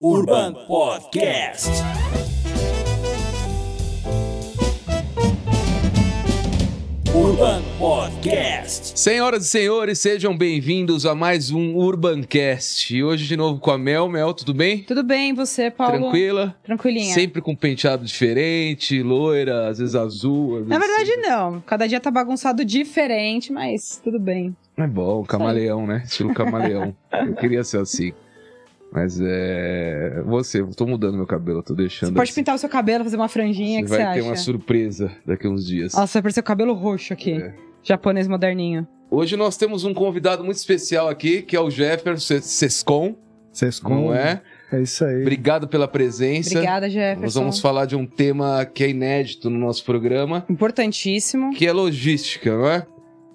Urban Podcast. Urban Podcast. Senhoras e senhores, sejam bem-vindos a mais um Urbancast. E hoje de novo com a Mel. Mel, tudo bem? Tudo bem, você, Paulo? Tranquila? Tranquilinha. Sempre com penteado diferente, loira, às vezes azul. Às vezes Na verdade, cinza. não. Cada dia tá bagunçado diferente, mas tudo bem. É bom, camaleão, né? Estilo camaleão. Eu queria ser assim. Mas é. Você, eu tô mudando meu cabelo, tô deixando. Você pode assim. pintar o seu cabelo, fazer uma franjinha, o que vai você ter acha? uma surpresa daqui a uns dias. Nossa, vai parecer o cabelo roxo aqui. É. Japonês moderninho. Hoje nós temos um convidado muito especial aqui, que é o Jefferson Sescon, Sescom. não é? É isso aí. Obrigado pela presença. Obrigada, Jefferson. Nós vamos falar de um tema que é inédito no nosso programa, Importantíssimo. que é logística, não é?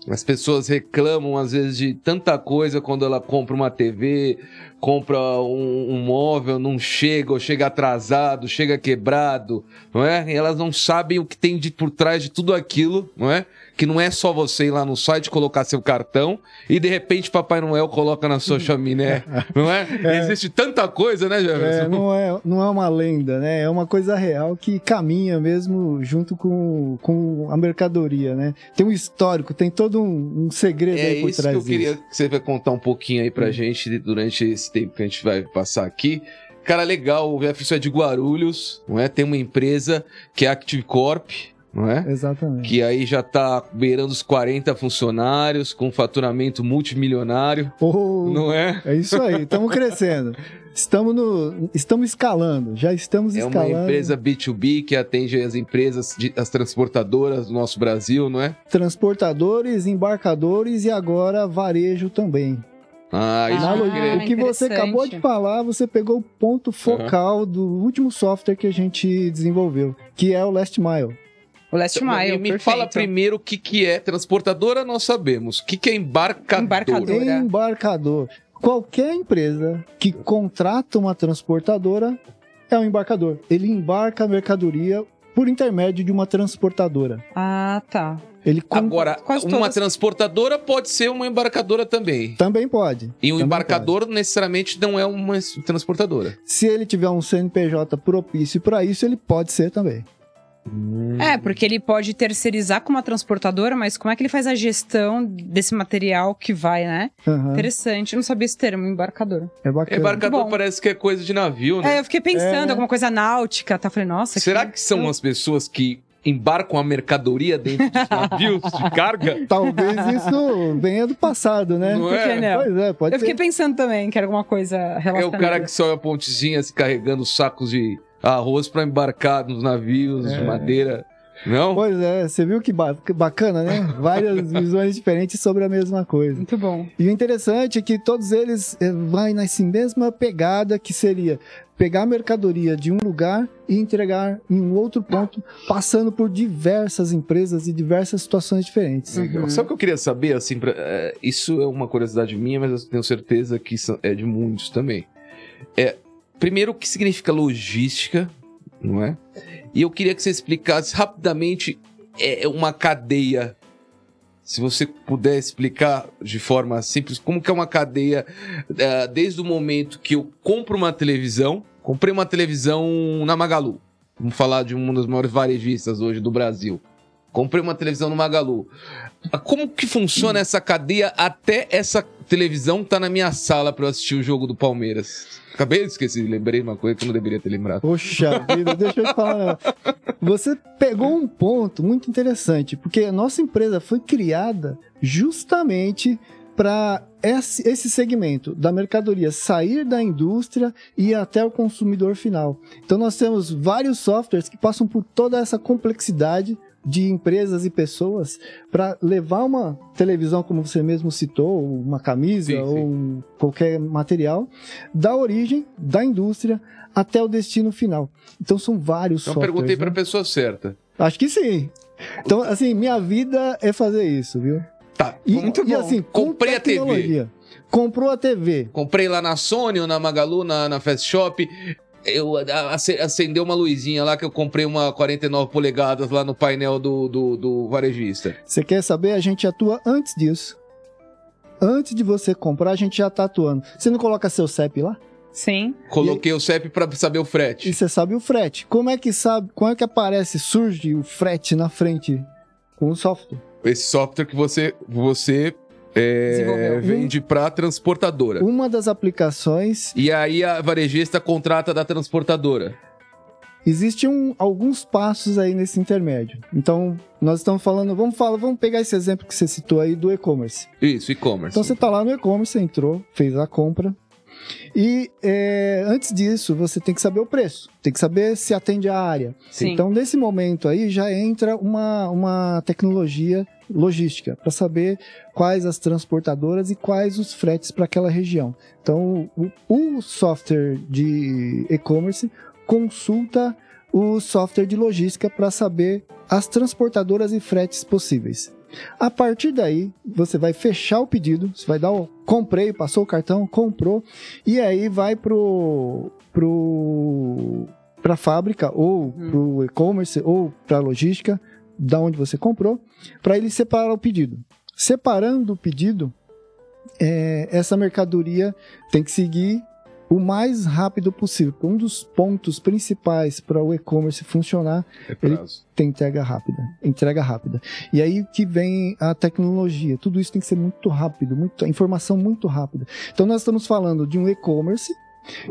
As pessoas reclamam às vezes de tanta coisa quando ela compra uma TV, compra um, um móvel, não chega, ou chega atrasado, chega quebrado, não é? E elas não sabem o que tem de, por trás de tudo aquilo, não é? Que não é só você ir lá no site colocar seu cartão e de repente Papai Noel coloca na sua chaminé, não é? Existe tanta coisa, né, É, não, é, não é uma lenda, né? É uma coisa real que caminha mesmo junto com, com a mercadoria, né? Tem um histórico, tem todo um, um segredo É aí por isso que trás eu queria que você vai contar um pouquinho aí pra gente durante esse tempo que a gente vai passar aqui. Cara, legal, o Jefferson é de Guarulhos, não é? Tem uma empresa que é a Active Corp, não é? Exatamente. Que aí já tá beirando os 40 funcionários, com faturamento multimilionário, Oh, não é? É isso aí, estamos crescendo. Estamos, no, estamos escalando, já estamos É uma escalando. empresa B2B que atende as empresas, de- as transportadoras do nosso Brasil, não é? Transportadores, embarcadores e agora varejo também. Ah, isso Ah, o que você acabou de falar, você pegou o ponto focal do último software que a gente desenvolveu, que é o Last Mile. O Last Mile, me perfeito. fala primeiro o que, que é transportadora, nós sabemos. O que, que é embarcadora? Embarcadora. Embarcador. Qualquer empresa que contrata uma transportadora é um embarcador. Ele embarca a mercadoria por intermédio de uma transportadora. Ah, tá. Ele com- Agora, Quase uma todas. transportadora pode ser uma embarcadora também. também pode. E um Também embarcador necessariamente não é uma transportadora. pode. Se ele tiver um CNPJ propício para isso, ele pode ser também. É, porque ele pode terceirizar com uma transportadora, mas como é que ele faz a gestão desse material que vai, né? Aham. Interessante. Eu não sabia esse termo, embarcador. É bacana. Embarcador bom. parece que é coisa de navio, né? É, eu fiquei pensando, É. alguma coisa náutica, tá? Falei, nossa. Será que são as pessoas que embarcam a mercadoria dentro dos navios de carga? Talvez isso venha do passado, né? Não que é? não? Pois é, pode Eu fiquei ser. pensando também que era alguma coisa É relacionada. o cara que sobe a pontezinha se carregando sacos de arroz pra embarcar nos navios de É. madeira. Não? Pois é, você viu que ba- que bacana, né? Várias visões diferentes sobre a mesma coisa. Muito bom. E o interessante é que todos eles eh, vai nessa mesma pegada que seria pegar a mercadoria de um lugar e entregar em um outro ponto, passando por diversas empresas e diversas situações diferentes. Legal. Sabe o que eu queria saber, assim, pra- é, isso é uma curiosidade minha, mas eu tenho certeza que isso é de muitos também. É, primeiro, o que significa logística, não é? E eu queria que você explicasse rapidamente é, uma cadeia. Se você puder explicar de forma simples, como que é uma cadeia é, desde o momento que eu compro uma televisão, comprei uma televisão na Magalu. Vamos falar de uma das maiores varejistas hoje do Brasil. Comprei uma televisão no Magalu. Como que funciona essa cadeia até essa televisão tá na minha sala para eu assistir o jogo do Palmeiras? Acabei de esquecer, lembrei uma coisa que eu não deveria ter lembrado. Poxa vida, deixa eu te falar. Você pegou um ponto muito interessante, porque a nossa empresa foi criada justamente para esse, esse segmento da mercadoria sair da indústria e até o consumidor final. Então nós temos vários softwares que passam por toda essa complexidade de empresas e pessoas para levar uma televisão, como você mesmo citou, uma camisa Sim, sim. ou um- qualquer material, da origem da indústria até o destino final. Então são vários Então perguntei para a né? pessoa certa. Acho que sim. Então, assim, minha vida é fazer isso, viu? Tá, E, muito e bom. assim, com Comprei a TV. Comprou a TV. Comprei lá na Sony ou na Magalu, na, na Fast Shop. Eu acendeu uma luzinha lá que eu comprei uma 49 polegadas lá no painel do, do, do varejista. Você quer saber? A gente atua antes disso. Antes de você comprar, a gente já tá atuando. Você não coloca seu CEP lá? Sim. Coloquei o CEP pra saber o frete. E você sabe o frete. Como é que sabe, como é que aparece, surge o frete na frente com o software? Esse software que você, você é, vende pra transportadora. Uma das aplicações, E aí a varejista contrata da transportadora. existem um- alguns passos aí nesse intermédio. Então, nós estamos falando, vamos falar, vamos pegar esse exemplo que você citou aí do e-commerce. Isso, e-commerce. Então você tá lá no e-commerce, entrou, fez a compra. E é, antes disso, você tem que saber o preço, tem que saber se atende à área. Sim. Então, nesse momento aí, já entra uma, uma tecnologia logística para saber quais as transportadoras e quais os fretes para aquela região. Então, o, o software de e-commerce consulta o software de logística para saber as transportadoras e fretes possíveis. A partir daí, você vai fechar o pedido, você vai dar o comprei, passou o cartão, comprou, e aí vai pro pro para fábrica ou Hum. pro e-commerce ou para logística, da onde você comprou, para ele separar o pedido. Separando o pedido, é, essa mercadoria tem que seguir o mais rápido possível. Um dos pontos principais para o e-commerce funcionar É ele- tem entrega rápida. Entrega rápida. E aí que vem a tecnologia. Tudo isso tem que ser muito rápido, muito, informação muito rápida. Então nós estamos falando de um e-commerce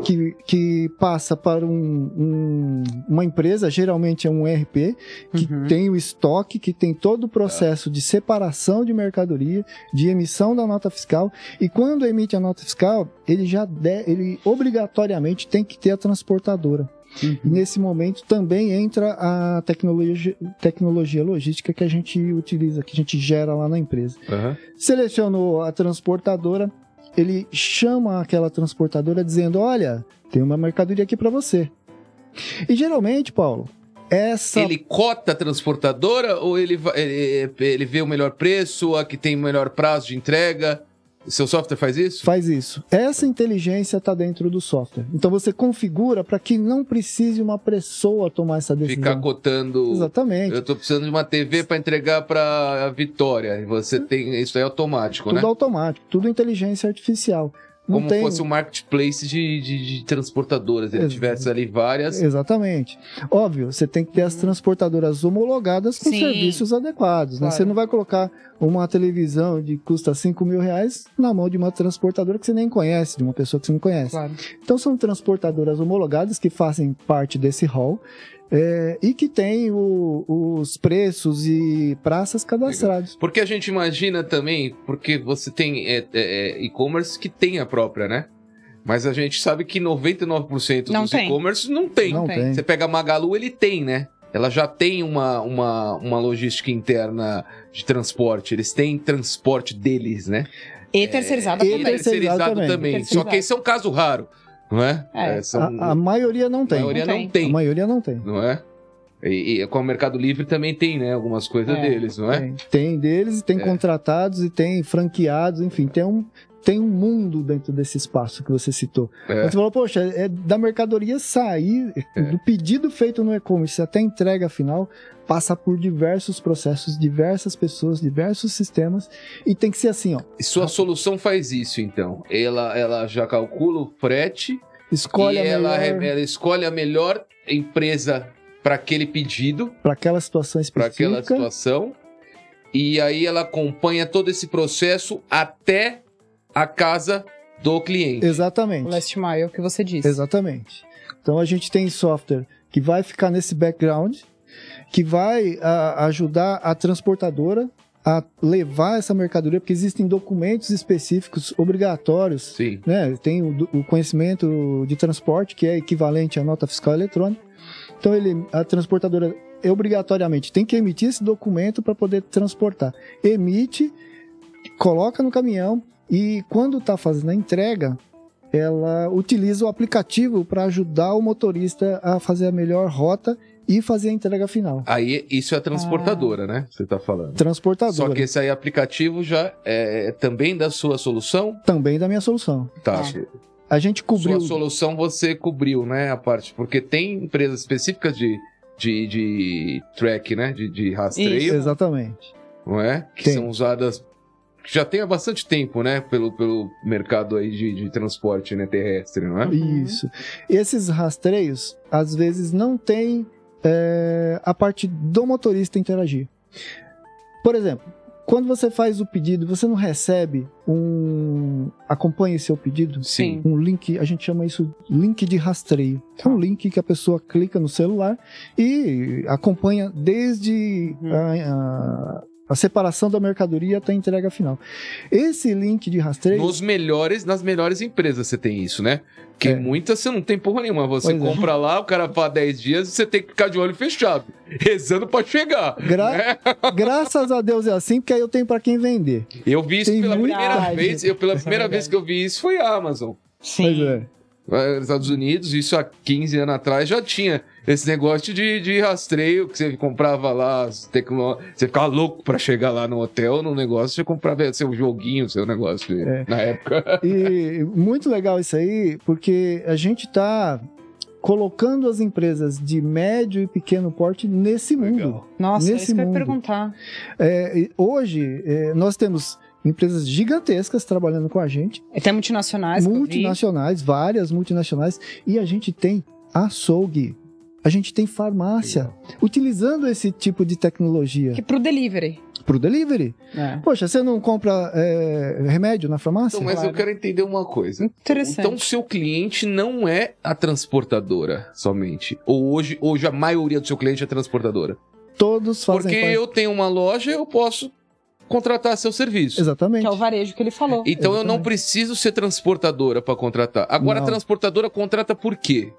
que, que passa para um- um- uma empresa, geralmente é um ERP, que Uhum. tem o estoque, que tem todo o processo de separação de mercadoria, de emissão da nota fiscal. E quando emite a nota fiscal, ele já de- ele obrigatoriamente tem que ter a transportadora. Uhum. Nesse momento também entra a tecnologia, tecnologia logística que a gente utiliza, que a gente gera lá na empresa. Aham. Selecionou a transportadora, ele chama aquela transportadora dizendo: Olha, tem uma mercadoria aqui para você. E geralmente, Paulo, essa. Ele cota a transportadora ou ele, ele, ele vê o melhor preço, a que tem o melhor prazo de entrega? Seu software faz isso? Faz isso. Essa inteligência está dentro do software. Então você configura para que não precise uma pessoa tomar essa decisão. Ficar cotando. Exatamente. Eu tô precisando de uma TV para entregar para Vitória. E você tem. Isso é automático, Tudo né? automático, tudo inteligência artificial. Não Como tem... fosse um marketplace de, de, de transportadoras. Ele Ex- tivesse ali várias. Exatamente. Óbvio, você tem que ter as transportadoras homologadas com Sim. serviços adequados. Né? Claro. Você não vai colocar uma televisão de custa 5 mil reais na mão de uma transportadora que você nem conhece, de uma pessoa que você não conhece. Claro. Então são transportadoras homologadas que fazem parte desse hall é, e que tem o- os preços e praças cadastrados. Porque a gente imagina também, porque você tem é, é, é, e-commerce que tem a própria, né? Mas a gente sabe que 99% Não dos e-commerce não tem. Não tem. tem. Você pega a Magalu, ele tem, né? Ela já tem uma, uma, uma logística interna de transporte. Eles têm transporte deles, né? E terceirizada e também. terceirizado também. também. Só Terceirizado. que esse é um caso raro, não é? É. são- A, a maioria não a tem. maioria Não não tem. tem, A maioria não tem. não é? E, e com o Mercado Livre também tem, né? Algumas coisas É. deles, não é? Tem, tem deles, tem É. contratados e tem franqueados, enfim, tem um, tem um mundo dentro desse espaço que você citou. É. Você falou, poxa, é da mercadoria sair, É. do pedido feito no e-commerce até a entrega final, passa por diversos processos, diversas pessoas, diversos sistemas, e tem que ser assim, ó. E sua solução faz isso, então. Ela, ela já calcula o frete Escolhe e a ela, melhor ela escolhe a melhor empresa para aquele pedido, para aquela situação para específica. aquela situação. E aí ela acompanha todo esse processo até a casa do cliente. Exatamente. O last mile que você disse. Exatamente. Então a gente tem software que vai ficar nesse background, que vai a- ajudar a transportadora a levar essa mercadoria, porque existem documentos específicos obrigatórios. Sim. Né? Tem o, o conhecimento de transporte, que é equivalente à nota fiscal eletrônica. Então ele, a transportadora obrigatoriamente tem que emitir esse documento para poder transportar. Emite, coloca no caminhão e quando está fazendo a entrega, ela utiliza o aplicativo para ajudar o motorista a fazer a melhor rota e fazer a entrega final. Aí isso é a transportadora, né? Você tá falando. Transportadora. Só que esse aí aplicativo já é também da sua solução? Também da minha solução. Tá. Ah. Sua- A gente cobriu. Sua solução você cobriu, né? A parte. Porque tem empresas específicas de, de, de track, né? De, de rastreio, Isso. Exatamente. não é? Que Tem. são usadas já tem há bastante tempo, né? Pelo, pelo mercado aí de, de transporte né, terrestre, não é? Isso. Esses rastreios, às vezes, não tem é, a parte do motorista interagir. Por exemplo, quando você faz o pedido, você não recebe um. acompanhe seu pedido? Sim. Um link, a gente chama isso link de rastreio. É um link que a pessoa clica no celular e acompanha desde Uhum. a, a- a separação da mercadoria até a entrega final. Esse link de rastreio. Nos melhores, nas melhores empresas você tem isso, né? Porque É. muitas você não tem porra nenhuma. Você Pois é. compra lá, o cara fala 10 dias e você tem que ficar de olho fechado, rezando pra chegar. Gra- né? Graças a Deus é assim, porque aí eu tenho para quem vender. Eu vi isso Tem pela muita primeira vez. Eu, pela é primeira vez verdade. que eu vi isso foi a Amazon. Sim. é. Nos Estados Unidos, isso há 15 anos atrás já tinha esse negócio de, de rastreio que você comprava lá, tecno... você ficava louco pra chegar lá no hotel, no negócio, você comprava seu joguinho, seu negócio É. na época. E muito legal isso aí, porque a gente está colocando as empresas de médio e pequeno porte nesse mundo. Legal. Nossa, Nesse isso que eu ia mundo. perguntar. É, hoje, é, nós temos empresas gigantescas trabalhando com a gente, Até multinacionais. que eu vi. multinacionais, várias multinacionais, e a gente tem açougue, a gente tem farmácia, utilizando esse tipo de tecnologia Que pro delivery. para o delivery. É. Poxa, você não compra é, remédio na farmácia? Então, mas Claro. eu quero entender uma coisa. Interessante. Então, seu cliente não é a transportadora somente. Ou hoje, hoje a maioria do seu cliente é transportadora. Todos fazem Porque parte. eu tenho uma loja, eu posso contratar seu serviço. Exatamente. Que é o varejo que ele falou. Então eu não Exatamente. preciso ser transportadora para contratar. Agora Não. a transportadora contrata por quê?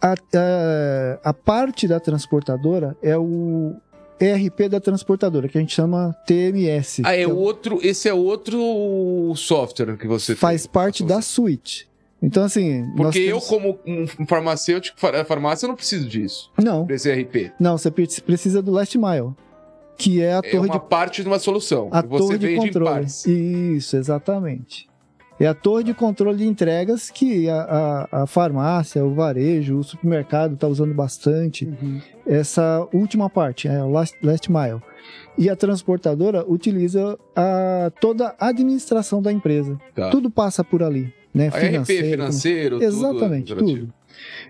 a, a, a parte da transportadora é o ERP da transportadora, que a gente chama TMS. Ah, é que outro, esse é outro software que você faz tem. parte da suite. Então, assim. Porque eu, temos- como um farmacêutico, far- farmácia, eu não preciso disso, Não, desse RP. não, você pre- precisa do last mile, que é a É torre uma de, parte de uma solução. a você torre de controle. Isso, exatamente. É a torre de controle de entregas que a, a, a farmácia, o varejo, o supermercado está usando bastante. Uhum. essa última parte, é o last, last mile. E a transportadora utiliza a, toda a administração da empresa. Tá. Tudo passa por ali, né? A RP financeiro, Exatamente, tudo. tudo.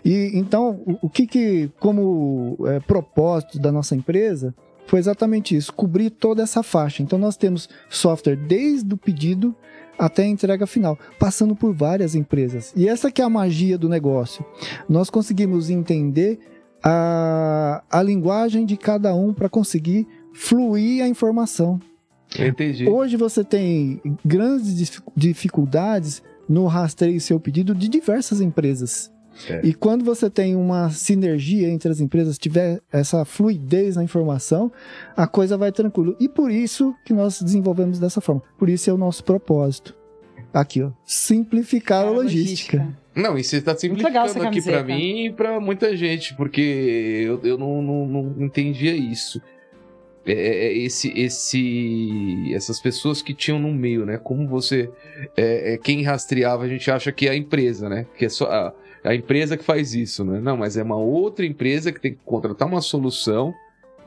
E então, o, o que que, como é, propósito da nossa empresa, foi exatamente isso, cobrir toda essa faixa. Então, nós temos software desde o pedido até a entrega final, passando por várias empresas. E essa que é a magia do negócio. Nós conseguimos entender a, a linguagem de cada um para conseguir fluir a informação. Entendi. Hoje você tem grandes dif- dificuldades no rastreio seu pedido de diversas empresas. É. E quando você tem uma sinergia entre as empresas, tiver essa fluidez na informação, a coisa vai tranquilo. E por isso que nós desenvolvemos dessa forma. Por isso é o nosso propósito. Aqui, ó. Simplificar a É, logística. Não, e você está simplificando aqui camiseta. mim e pra muita gente, porque eu, eu não, não, não entendia isso. É, é, esse, esse, essas pessoas que tinham no meio, né? Como você. é, é, quem rastreava, a gente acha que é a empresa, né? Que é só a, a empresa que faz isso, né? Não, mas é uma outra empresa que tem que contratar uma solução.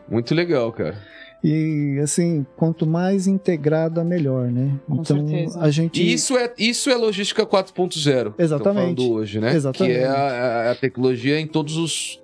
Muito legal, cara. E assim, quanto mais integrada, melhor, né? Com então certeza. a gente. Isso é, isso é logística 4.0. que Exatamente. falando hoje, né? Exatamente. Que é a- a tecnologia em todos os.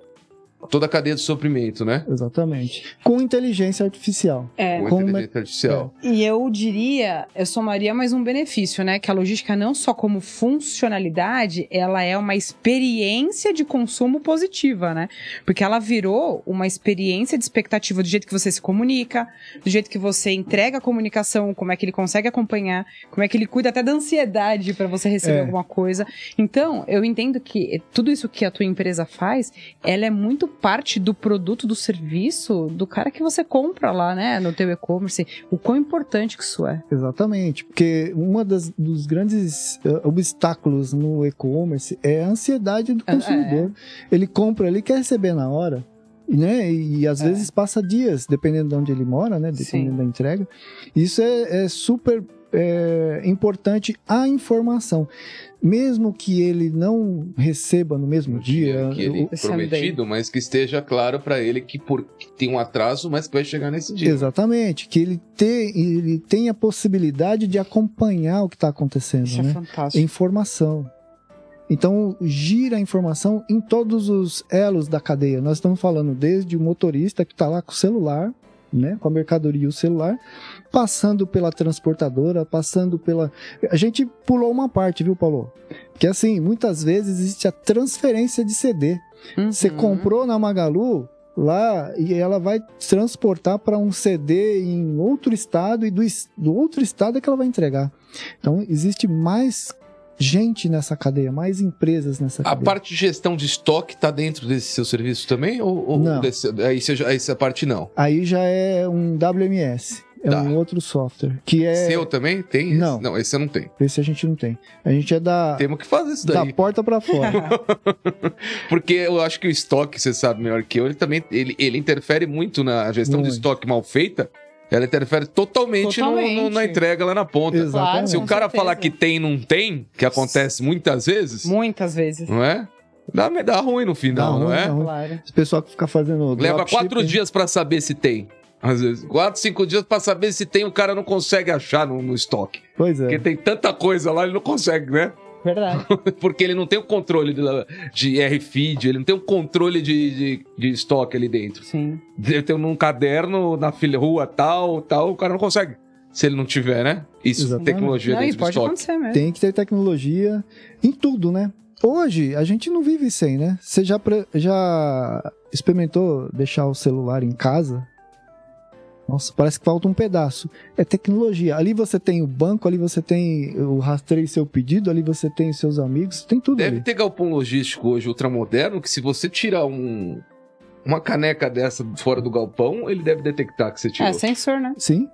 Toda a cadeia de suprimento, né? Exatamente. Com inteligência artificial. É. Com inteligência artificial. E eu diria, eu somaria mais um benefício, né? Que a logística não só como funcionalidade, ela é uma experiência de consumo positiva, né? Porque ela virou uma experiência de expectativa do jeito que você se comunica, do jeito que você entrega a comunicação, como é que ele consegue acompanhar, como é que ele cuida até da ansiedade para você receber É. alguma coisa. Então, eu entendo que tudo isso que a tua empresa faz, ela é muito parte do produto, do serviço, do cara que você compra lá, né, no teu e-commerce. O quão importante que isso é. Exatamente. Porque uma das, dos grandes eh, obstáculos no e-commerce é a ansiedade do É, consumidor. Ele compra, ele quer receber na hora. Né? E às É. vezes passa dias, dependendo de onde ele mora, né? Dependendo Sim. da entrega. Isso é, é super é, importante a informação. Mesmo que ele não receba no mesmo dia, que ele o- prometido, mas que esteja claro pra ele que, por, que tem um atraso, mas que vai chegar nesse dia. exatamente, que ele, te, ele tem a possibilidade de acompanhar o que está acontecendo, Isso é né? fantástico. informação. Então, gira a informação em todos os elos da cadeia. Nós estamos falando desde o motorista que está lá com o celular, né, com a mercadoria e o celular, passando pela transportadora, passando pela. A gente pulou uma parte, viu, Paulo? Que assim, muitas vezes existe a transferência de CD. Você Uhum. comprou na Magalu lá e ela vai transportar para um CD em outro estado e do, do outro estado é que ela vai entregar. Então existe mais gente nessa cadeia, mais empresas nessa A cadeia. parte de gestão de estoque tá dentro desse seu serviço também? Ou, ou Não. desse- aí já- essa parte não? Aí já é um WMS, é Tá. um outro software que é Seu também tem? esse? Não. Não, esse você não tem. esse a gente não tem. A gente é da Temos que fazer isso da daí. porta para fora. Porque eu acho que o estoque, você sabe melhor que eu, ele também ele, ele interfere muito na gestão de Muito. estoque mal feita. Ela interfere totalmente, no- no- Totalmente. na entrega lá na ponta. Exatamente. Se o cara certeza. falar que tem e não tem, que acontece muitas vezes, Muitas vezes. não é? Dá, dá ruim no final, Dá não ruim, é? ruim. Claro. Esse pessoal que fica fazendo Leva quatro dias pra saber se tem. Às vezes, quatro, cinco dias pra saber se tem, o cara não consegue achar no, no estoque. Pois é. Porque tem tanta coisa lá, ele não consegue, né? Verdade. Porque ele não tem o controle de, de R-Feed, ele não tem o controle de, de, de estoque ali dentro. Sim. Ele tem num caderno, na rua tal, tal, o cara não consegue. Se ele não tiver, né? Isso, Exatamente. tecnologia Não, dentro do estoque. acontecer mesmo. Tem que ter tecnologia em tudo, né? Hoje, a gente não vive sem, né? Você já, já experimentou deixar o celular em casa? Nossa, parece que falta um pedaço. É tecnologia. Ali você tem o banco, ali você tem o rastreio seu pedido, ali você tem seus amigos, tem tudo Deve ali. ter galpão logístico hoje ultramoderno que se você tirar um, uma caneca dessa fora do galpão, ele deve detectar que você tirou. É sensor, né? Sim,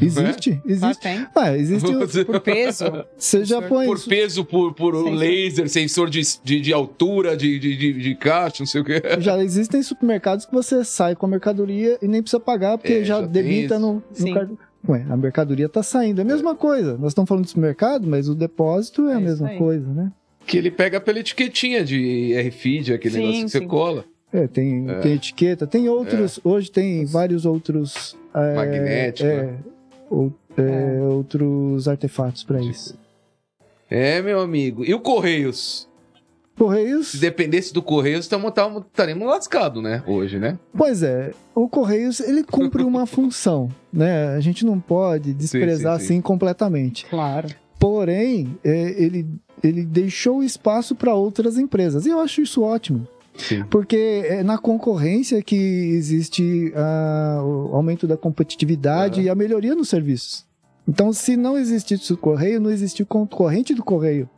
existe, Ah, existe. tem. Ah, existe. o- Você- Por peso. Você já põe por peso, por, por Sensor. laser, sensor de, de, de altura, de, de, de, de caixa, não sei o que. Já existem supermercados que você sai com a mercadoria e nem precisa pagar, porque É, já, já debita no, no cartão. Ué, a mercadoria tá saindo. É a mesma coisa. Nós estamos falando de supermercado, mas o depósito é, É a mesma aí. coisa, né? Que ele pega pela etiquetinha de R-Feed, aquele Sim, negócio que você sim. cola. É, tem, É. tem etiqueta, tem outros. Hoje tem vários outros. É, Magnético, é, né? Ou- é, Outros artefatos para isso. É, meu amigo. E o Correios? Se Correios, dependesse do Correios, estaremos lascados, né? Hoje, né? pois é, o Correios ele cumpre uma função, né? A gente não pode desprezar sim, sim. assim completamente. Claro. Porém, é, ele, ele deixou espaço para outras empresas. E eu acho isso ótimo. Sim. Porque é na concorrência que existe ah, o aumento da competitividade É. e a melhoria nos serviços. Então, se não existisse o correio, não existia o concorrente do correio.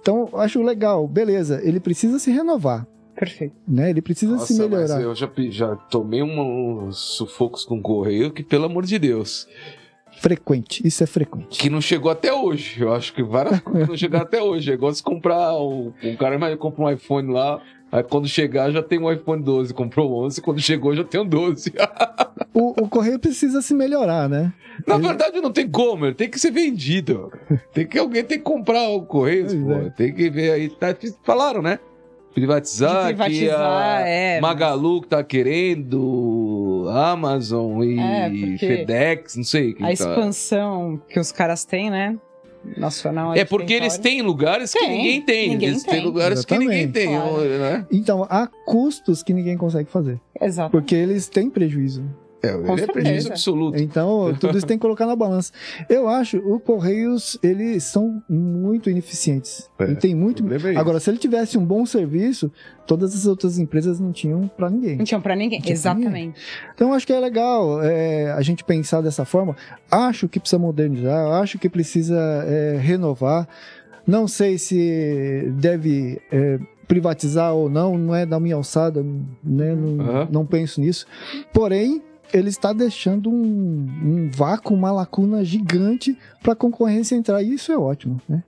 Então, acho legal, beleza, ele precisa se renovar, Perfeito. né? Ele precisa se Nossa, mas melhorar. eu já, já tomei uns sufocos com o Correio que, pelo amor de Deus, Frequente, isso é frequente. que não chegou até hoje. Eu acho que várias coisas não chegaram até hoje. É igual se comprar, o, um cara mais compra um iPhone lá, aí quando chegar já tem um iPhone 12, comprou 11, quando chegou já tem um 12. O, o correio precisa se melhorar, né? Na Ele- verdade não tem como, ele tem que ser vendido. Tem que alguém tem que comprar o pô. é. Tem que ver aí, tá, falaram, né? Privatizar, privatizar, que a é. Magalu que tá querendo, Amazon e É, FedEx, não sei A tá. expansão que os caras têm, né? Nacional. É porque eles têm lugares que Tem, ninguém tem. ninguém eles têm lugares que ninguém Exatamente. tem, Claro. né? Então, há custos que ninguém consegue fazer, Exato. porque eles têm prejuízo. É, Com ele é prejuízo absoluto. Então, tudo isso tem que colocar na balança. Eu acho, o Correios, eles são muito ineficientes. É, tem muito. é Agora, se ele tivesse um bom serviço, todas as outras empresas não tinham pra ninguém. Não tinham pra ninguém. Tinha Exatamente. Então, eu acho que é legal é, a gente pensar dessa forma. Acho que precisa modernizar, acho que precisa é, renovar. Não sei se deve é, privatizar ou não, não é da minha alçada, né? Não, Aham. não penso nisso. Porém, ele está deixando um, um vácuo, uma lacuna gigante para a concorrência entrar, e isso é ótimo, né?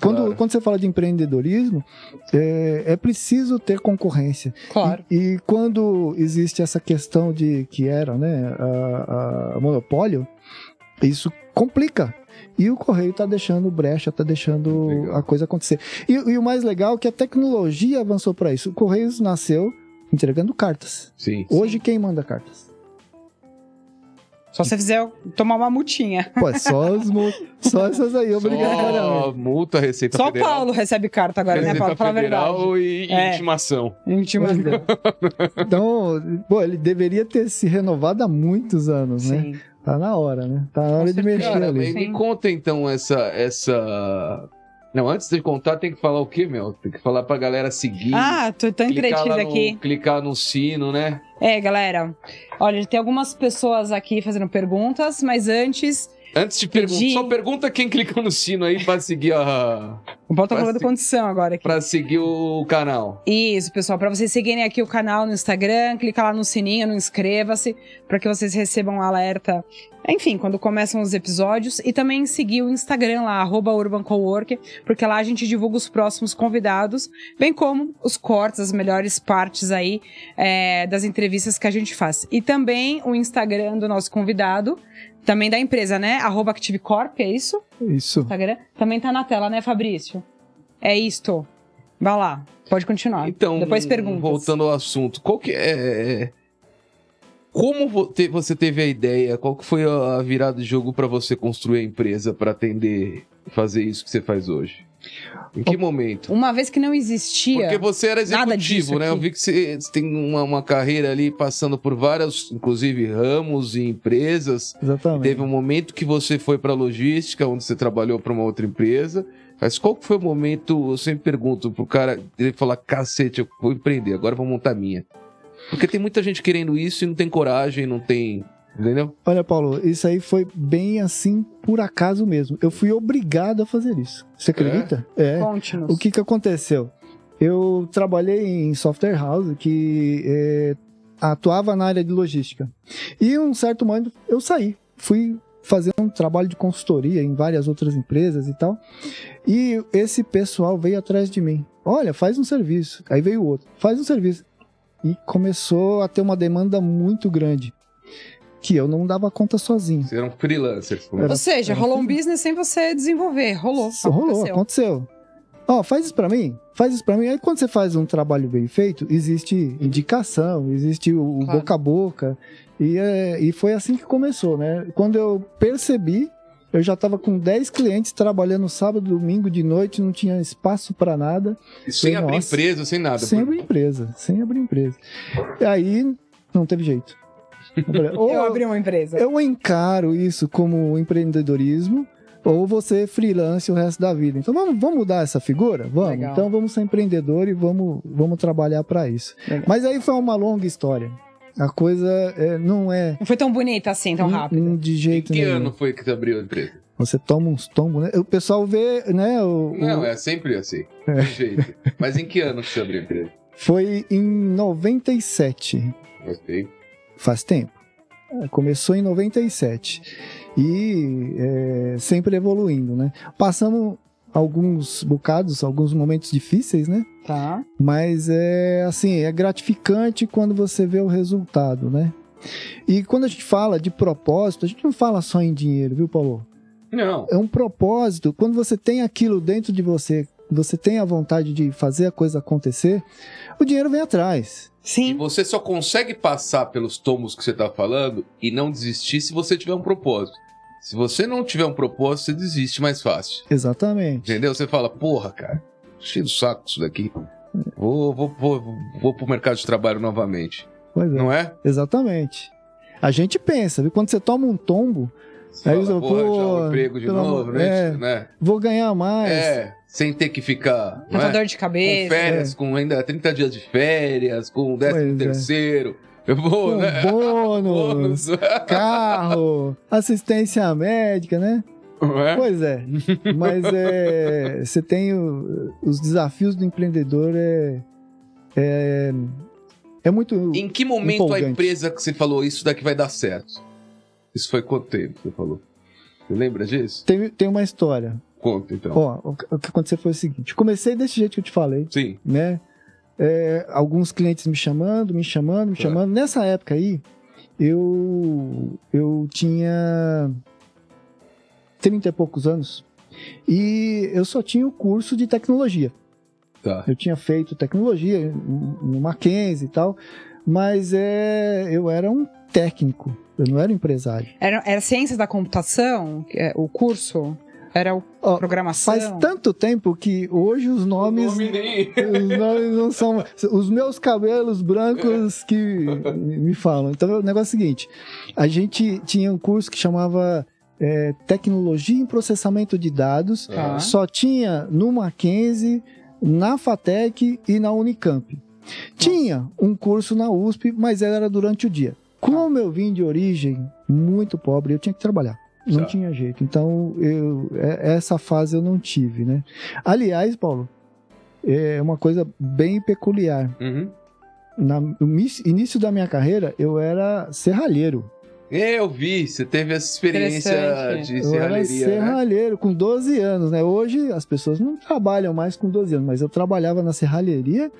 Quando, Claro. quando você fala de empreendedorismo, é, é preciso ter concorrência. Claro. E, e quando existe essa questão de que era, né, a, a monopólio, Isso complica. E o correio está deixando brecha, está deixando Legal. a coisa acontecer. E, e o mais legal é que a tecnologia avançou para isso. O Correios nasceu entregando cartas. Sim. Hoje, quem manda cartas? Só se você fizer tomar uma multinha. Pô, é só, os mo- só essas aí, obrigatoriamente. Só multa, Receita Só o Federal. Paulo recebe carta agora, né, Receita Paulo? Fala a verdade. Federal e É. intimação. Intima- Então, pô, ele deveria ter se renovado há muitos anos, né? Sim. Tá na hora, né? Tá na hora de certeza. mexer Cara, ali. me conta então essa, essa. Não, antes de contar, tem que falar o quê, meu? Tem que falar pra galera seguir. Ah, tô tão entretida aqui. Clicar no sino, né? É, galera. Olha, tem algumas pessoas aqui fazendo perguntas, mas antes, Antes de perguntar, só pergunta quem clicou no sino aí pra seguir a. o Paulo tá Pra falando se- condição agora aqui. pra seguir o canal. Isso, pessoal, para vocês seguirem aqui o canal no Instagram, clica lá no sininho, no inscreva-se, para que vocês recebam um alerta, enfim, quando começam os episódios, e também seguir o Instagram lá, arroba Urban Coworker, porque lá a gente divulga os próximos convidados, bem como os cortes, as melhores partes aí é, das entrevistas que a gente faz. E também o Instagram do nosso convidado, também da empresa, né? Arroba ActiveCorp, é isso? Isso. Instagram. Também tá na tela, né, Fabrício? É isto. Vai lá, pode continuar. Então, Depois perguntas. voltando ao assunto, qual que é. Como você teve a ideia? Qual que foi a virada de jogo pra você construir a empresa pra atender fazer isso que você faz hoje? Em que momento? Uma vez que não existia. Porque você era executivo, né? Eu vi que você você tem uma, uma carreira ali passando por vários, inclusive, ramos e empresas. Exatamente. Teve um momento que você foi para logística, onde você trabalhou para uma outra empresa. Mas qual foi o momento, eu sempre pergunto pro cara, ele falar, cacete, eu vou empreender, agora eu vou montar a minha. Porque tem muita gente querendo isso e não tem coragem, não tem... Entendeu? Olha, Paulo, isso aí foi bem assim por acaso mesmo. Eu fui obrigado a fazer isso. Você acredita? É. Conte-nos. O que que aconteceu? Eu trabalhei em software house que é, atuava na área de logística. E um certo momento eu saí. Fui fazer um trabalho de consultoria em várias outras empresas e tal. E esse pessoal veio atrás de mim. Olha, faz um serviço. Aí veio outro. Faz um serviço. E começou a ter uma demanda muito grande. Que eu não dava conta sozinho. Você era um freelancer. Era- Ou seja, rolou um business sem você desenvolver. Rolou. Isso rolou, aconteceu. aconteceu. Ó, faz isso pra mim, faz isso pra mim. Aí quando você faz um trabalho bem feito, existe indicação, existe o, o Claro. boca a boca. E, é, e foi assim que começou, né? Quando eu percebi, eu já tava com 10 clientes trabalhando sábado, domingo, de noite, não tinha espaço pra nada. Sem Nossa. abrir empresa, sem nada. sem abrir empresa, sem abrir empresa. E aí não teve jeito. Eu falei, ou Eu abri uma empresa. eu encaro isso como empreendedorismo ou você é freelance o resto da vida. Então vamos, vamos mudar essa figura? Vamos. Legal. Então vamos ser empreendedor e vamos, vamos trabalhar para isso. Legal. Mas aí foi uma longa história. A coisa é, não é Não foi tão bonita assim, tão rápido. de Em jeito que nenhum. ano foi que você abriu a empresa? Você toma uns tombos, né? O pessoal vê, né? O, o- Não, é sempre assim. É. Jeito. Mas em que ano que você abriu a empresa? Foi em 97. Gostei. Faz tempo. Começou em 97. E é, sempre evoluindo, né? Passamos alguns bocados, alguns momentos difíceis, né? Tá. Mas é assim, é gratificante quando você vê o resultado, né? E quando a gente fala de propósito, a gente não fala só em dinheiro, viu, Paulo? Não. É um propósito. Quando você tem aquilo dentro de você, você tem a vontade de fazer a coisa acontecer, o dinheiro vem atrás. E Sim. você só consegue passar pelos tomos que você tá falando e não desistir se você tiver um propósito. Se você não tiver um propósito, você desiste mais fácil. Exatamente. Entendeu? Você fala, porra, cara, cheio do saco isso daqui. Vou, vou, vou, vou pro mercado de trabalho novamente. Pois é. Não é? Exatamente. A gente pensa, viu? Quando você toma um tombo, Você Aí fala, já pô, um emprego de novo, amor- né? é. né? vou ganhar mais. É, sem ter que ficar Tanta é? dor de com cabeça. férias, com ainda 30 dias de férias, com 13 Pois é. terceiro. Eu vou, Com né? bônus, Bônus. carro, assistência médica, né? É? Pois é. Mas é, você tem o- os desafios do empreendedor é é, é muito Em que momento Empolgante. a empresa que você falou isso daqui vai dar certo? Isso foi quanto tempo que você falou? Você lembra disso? tem, tem uma história. Conta então. Ó, o que- o que aconteceu foi o seguinte: comecei desse jeito que eu te falei. Sim. né? É, alguns clientes me chamando, me chamando, me Tá. chamando. Nessa época aí, eu, eu tinha 30 e poucos anos. E eu só tinha o curso de tecnologia. Tá. Eu tinha feito tecnologia no Mackenzie e tal, mas é, eu era um técnico, eu não era empresário. Era, era ciências da computação, é o curso? Era o Ó, programação? Faz tanto tempo que hoje os nomes, Nome nem- os nomes não são os meus cabelos brancos que me falam. Então o negócio é o seguinte: a gente tinha um curso que chamava é, Tecnologia em Processamento de Dados. Tá. Só tinha no Mackenzie, na FATEC e na Unicamp. Tinha um curso na USP, mas era durante o dia. Como eu vim de origem muito pobre, eu tinha que trabalhar. Não Tá. tinha jeito. Então, eu, é- essa fase eu não tive, né? Aliás, Paulo, é uma coisa bem peculiar. Uhum. Na- no início- da minha carreira, eu era serralheiro. É, eu vi, você teve essa experiência de Eu era serralheria, né? serralheiro com 12 anos, né? Hoje as pessoas não trabalham mais com 12 anos, mas eu trabalhava na serralheria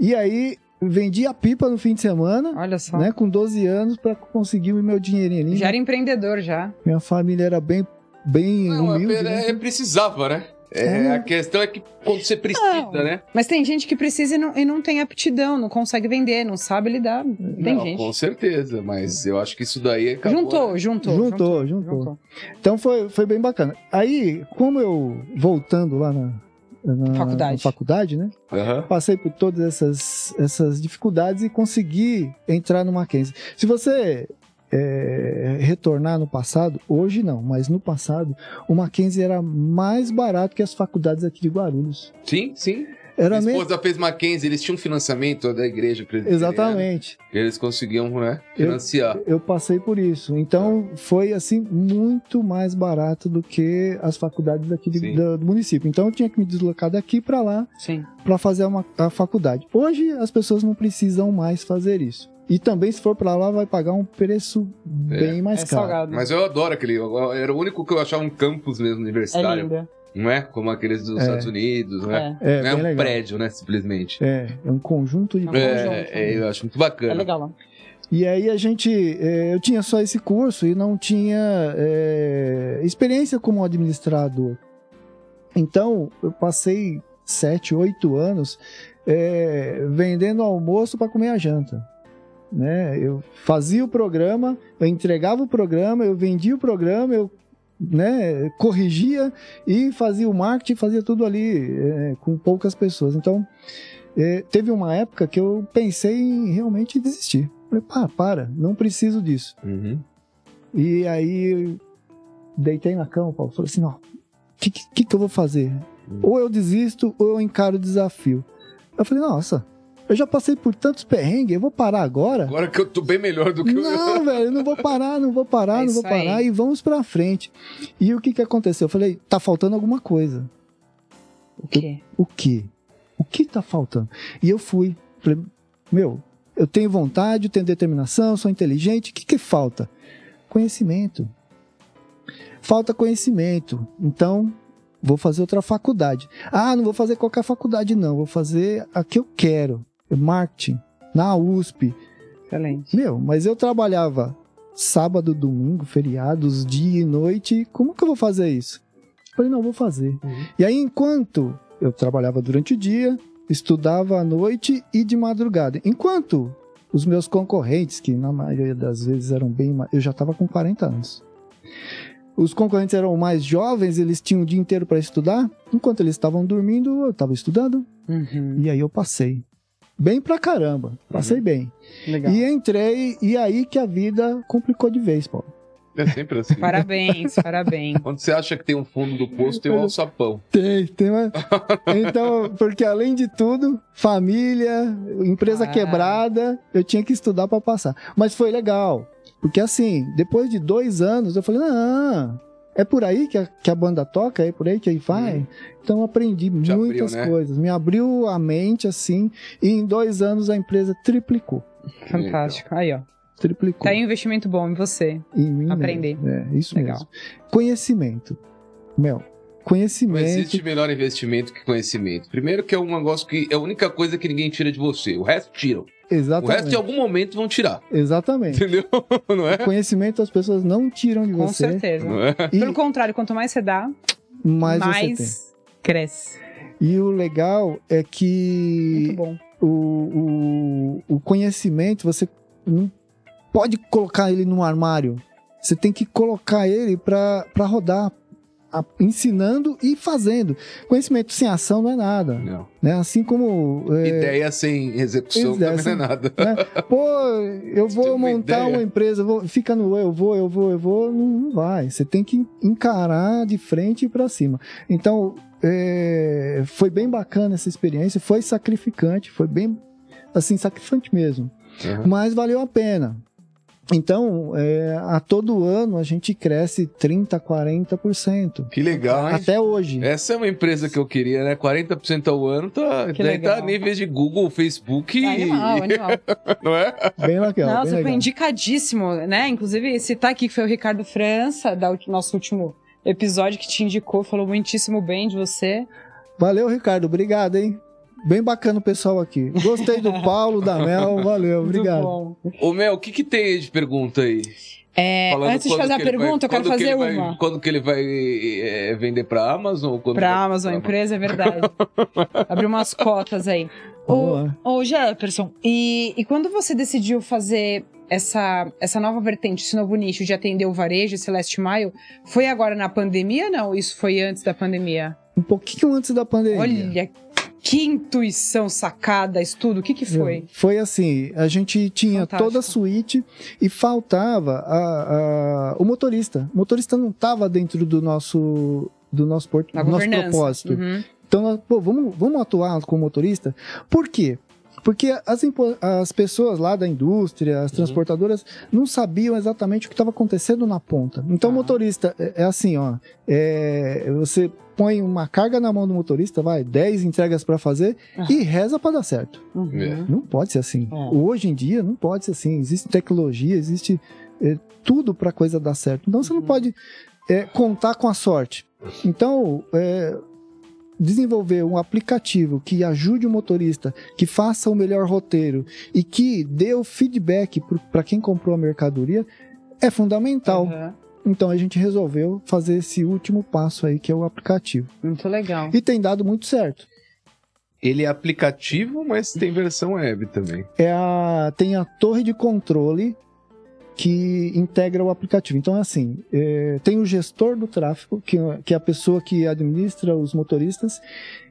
e aí vendia pipa no fim de semana, Olha só. né? Com 12 anos para conseguir o meu dinheirinho ali. Já era empreendedor, já. Minha família era bem, bem Não, humilde. é, né? é, precisava, né? É, É. A questão é que quando você precisa, Não. né? Mas tem gente que precisa e não, e não tem aptidão, não consegue vender, não sabe lidar. Tem Não, gente. Com certeza, mas eu acho que isso daí acabou. Juntou, juntou, Juntou, juntou. Então foi, foi bem bacana. Aí, como eu, voltando lá na, na Faculdade. na faculdade, né? Aham. Passei por todas essas, essas dificuldades e consegui entrar no Mackenzie. Se você é, retornar no passado, hoje não, mas no passado, o Mackenzie era mais barato que as faculdades aqui de Guarulhos. Sim, sim. Era Minha mesmo. esposa fez Mackenzie, eles tinham financiamento da igreja. Exatamente. Eles conseguiam, né, Eu- financiar. Eu passei por isso. Então foi assim muito mais barato do que as faculdades daqui de- do, do município. Então eu tinha que me deslocar daqui para lá Sim. para fazer uma, a faculdade. Hoje as pessoas não precisam mais fazer isso. E também se for para lá vai pagar um preço bem mais é caro. salgado. Mas eu adoro aquele. eu- Era o único que eu achava um campus mesmo é universitário. Não é? Como aqueles dos É. Estados Unidos, não é? É. É, não é um legal. prédio, né? Simplesmente. É, é um conjunto de É. É, é, eu acho muito É bacana. legal lá. E aí a gente, é, eu tinha só esse curso e não tinha é, experiência como administrador. Então eu passei sete, oito anos é, vendendo almoço para comer a janta. Né? Eu fazia o programa, eu entregava o programa, eu vendia o programa, eu né, corrigia e fazia o marketing, fazia tudo ali é, com poucas pessoas. Então é, teve uma época que eu pensei em realmente desistir. Falei, pá, para, não preciso disso. Uhum. E aí deitei na cama, Paulo, falei assim, ó, o que, que, que eu vou fazer? Ou eu desisto ou eu encaro o desafio. Eu falei, nossa, eu já passei por tantos perrengues, eu vou parar agora? Agora que eu tô bem melhor do que eu. Não, velho, eu não vou parar, não vou parar, É não vou isso aí. parar e vamos pra frente. E o que que aconteceu? Eu falei, tá faltando alguma coisa. O quê? O que? O que tá faltando? E eu fui. Falei, meu, eu tenho vontade, eu tenho determinação, sou inteligente, o que que falta? Conhecimento. Falta conhecimento. Então, vou fazer outra faculdade. Ah, não vou fazer qualquer faculdade, não. Vou fazer a que eu quero. Marketing. Na USP. Excelente. Meu, mas eu trabalhava sábado, domingo, feriados, dia e noite. Como que eu vou fazer isso? Falei, não, vou fazer. Uhum. E aí, enquanto eu trabalhava durante o dia, estudava à noite e de madrugada. Enquanto os meus concorrentes, que na maioria das vezes eram bem mais. Eu já estava com 40 anos. Os concorrentes eram mais jovens, eles tinham o dia inteiro para estudar. Enquanto eles estavam dormindo, eu estava estudando. Uhum. E aí eu passei. Bem pra caramba. Passei bem. Legal. E entrei, e aí que a vida complicou de vez, Paulo. É sempre assim. Parabéns, parabéns. Quando você acha que tem um fundo do poço, tem um alçapão. Tem, tem uma... Então, porque além de tudo, família, empresa Ah. quebrada, eu tinha que estudar pra passar. Mas foi legal. Porque assim, depois de dois anos, eu falei, não, é por aí que a, que a banda toca, é por aí que aí vai. Então eu aprendi. Te abriu, muitas né? coisas. Me abriu a mente, assim, e em dois anos a empresa triplicou. Fantástico. Aí, ó. Triplicou. Tá aí um investimento bom em você. Em mim Aprender. mesmo. É, isso Legal. mesmo. Conhecimento. Meu, conhecimento. Não existe melhor investimento que conhecimento. Primeiro que é um negócio que é a única coisa que ninguém tira de você. O resto tiram. O Exatamente. resto em algum momento vão tirar. Exatamente. Entendeu? Não é? Conhecimento as pessoas não tiram de Com você. certeza. Não é? E Pelo contrário, quanto mais você dá, mais, você tem. mais cresce. E o legal é Muito que bom. o, o, o conhecimento você não pode colocar ele num armário. Você tem que colocar ele para rodar, a- ensinando e fazendo. Conhecimento sem ação não é nada. Não. Né? Assim como. é, Ideia sem execução Ideia também sem- não é nada. né? Pô, eu vou uma montar ideia. uma empresa, vou- fica no eu vou, eu vou, eu vou, não, não vai. Você tem que encarar de frente para cima. Então, é, foi bem bacana essa experiência, foi sacrificante, foi bem, assim, sacrificante mesmo. Uhum. Mas valeu a pena. Então, é, a todo ano a gente cresce 30%, 40%. Que legal, hein? Até hoje. Essa é uma empresa que eu queria, né? 40% ao ano tá, Que deve tá a legal. níveis de Google, Facebook e. Animal, animal. Não é? Bem legal. bem Nossa, foi legal. indicadíssimo, né? Inclusive, citar aqui que foi o Ricardo França, da ulti- nosso último episódio, que te indicou, falou muitíssimo bem de você. Valeu, Ricardo. Obrigado, hein? Bem bacana o pessoal aqui. Gostei do Paulo, da Mel. Valeu, Muito obrigado. bom. Ô, Mel, o que, que tem aí de pergunta aí? É, antes de quando fazer a ele vai- pergunta, eu quero quando que fazer ele vai- uma. quando que ele vai é, vender pra Amazon? ou Pra vai- Amazon, a empresa, é verdade. Abrir umas cotas aí. Vamos Ô, Jefferson, e, e quando você decidiu fazer essa, essa nova vertente, esse novo nicho de atender o varejo, esse last mile, foi agora na pandemia não? Isso foi antes da pandemia? Um pouquinho antes da pandemia. Olha, que intuição sacada, estudo, o que que foi? Foi assim, a gente tinha Fantástico. toda a suíte e faltava a- a- o motorista. O motorista não estava dentro do nosso do nosso porto, do nosso propósito. Uhum. Então, nós, pô, vamos, vamos atuar com o motorista. Por quê? Porque as, as pessoas lá da indústria, as Uhum. transportadoras, não sabiam exatamente o que estava acontecendo na ponta. Então, o Ah. motorista é, é assim, ó. é, você põe uma carga na mão do motorista, vai, 10 entregas para fazer Ah. e reza para dar certo. Uhum. É. Não pode ser assim. É. Hoje em dia, não pode ser assim. Existe tecnologia, existe é, tudo para coisa dar certo. Então, você não Uhum. pode é, contar com a sorte. Então, é, desenvolver um aplicativo que ajude o motorista, que faça o melhor roteiro e que dê o feedback para quem comprou a mercadoria é fundamental. Uhum. Então a gente resolveu fazer esse último passo aí, que é o aplicativo. Muito legal. E tem dado muito certo. Ele é aplicativo, mas tem versão web também. É a, tem a torre de controle que integra o aplicativo. Então, é assim, é, tem o gestor do tráfego, que, que é a pessoa que administra os motoristas,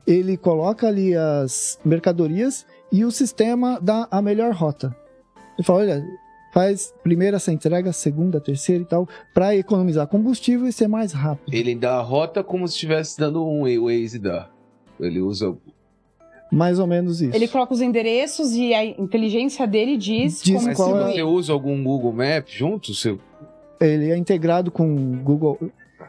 ele coloca ali as mercadorias e o sistema dá a melhor rota. Ele fala, olha, faz primeira essa entrega, segunda, terceira e tal, para economizar combustível e ser mais rápido. Ele dá a rota como se estivesse dando um Waze dá. Ele usa. Mais ou menos isso. Ele coloca os endereços e a inteligência dele diz, Diz como Mas qual se é- você usa algum Google Maps junto, você... Ele é integrado com o Google.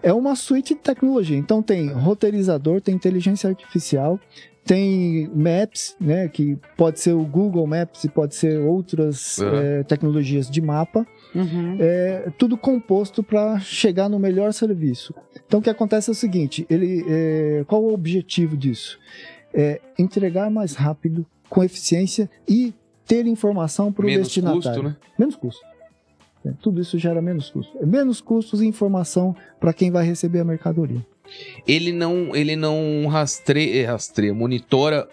É uma suíte de tecnologia. Então tem roteirizador, tem inteligência artificial, tem Maps, né? Que pode ser o Google Maps e pode ser outras Uhum. eh, tecnologias de mapa. Uhum. É tudo composto para chegar no melhor serviço. Então o que acontece é o seguinte: ele, eh, qual o objetivo disso? É entregar mais rápido, com eficiência e ter informação para o menos destinatário. custo, né? Menos custo. É, tudo isso gera menos custo. É menos custos e informação para quem vai receber a mercadoria. Ele não, ele não rastreia, eh, rastreia monitora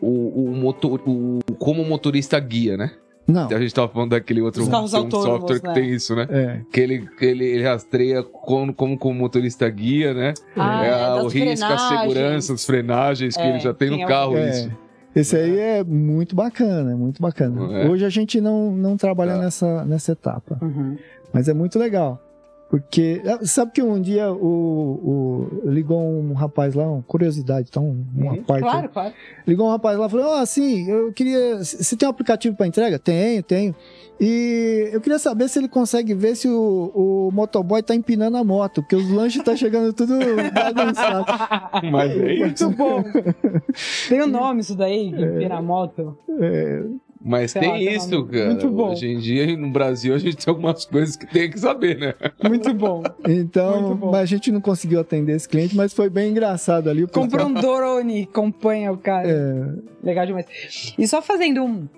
o, o motor, o, como o motorista guia, né? Não. A gente tava falando daquele outro um software que né? tem isso, né? É, Que ele, que ele, ele rastreia como, como, como o motorista guia, né? Ah, é, é, a- o risco, a frenagens. segurança, as frenagens que É, ele já tem no carro. é. Isso. Esse aí é muito bacana, é muito bacana. É. Hoje a gente não, não trabalha Tá. nessa, nessa etapa, Uhum. mas é muito legal. Porque, ah, sabe que um dia o, o- ligou um rapaz lá, uma curiosidade, então, uma Uhum. parte. Claro, claro. Ligou um rapaz lá e falou: Ah, sim, eu queria. Você tem um aplicativo para entrega? Tenho, tenho. E eu queria saber se ele consegue ver se o, o motoboy tá empinando a moto, porque os lanches tá chegando tudo bagunçado. Mas é isso. Muito bom. Tem o nome isso daí, de virar moto. É, Mas Sei lá, tem tem isso, cara. Muito bom. Hoje em dia, no Brasil, a gente tem algumas coisas que tem que saber, né? Muito bom. Então, Muito bom. mas a gente não conseguiu atender esse cliente, mas foi bem engraçado ali. Comprou um Dorone, acompanha o cara. É, Legal demais. E só fazendo um,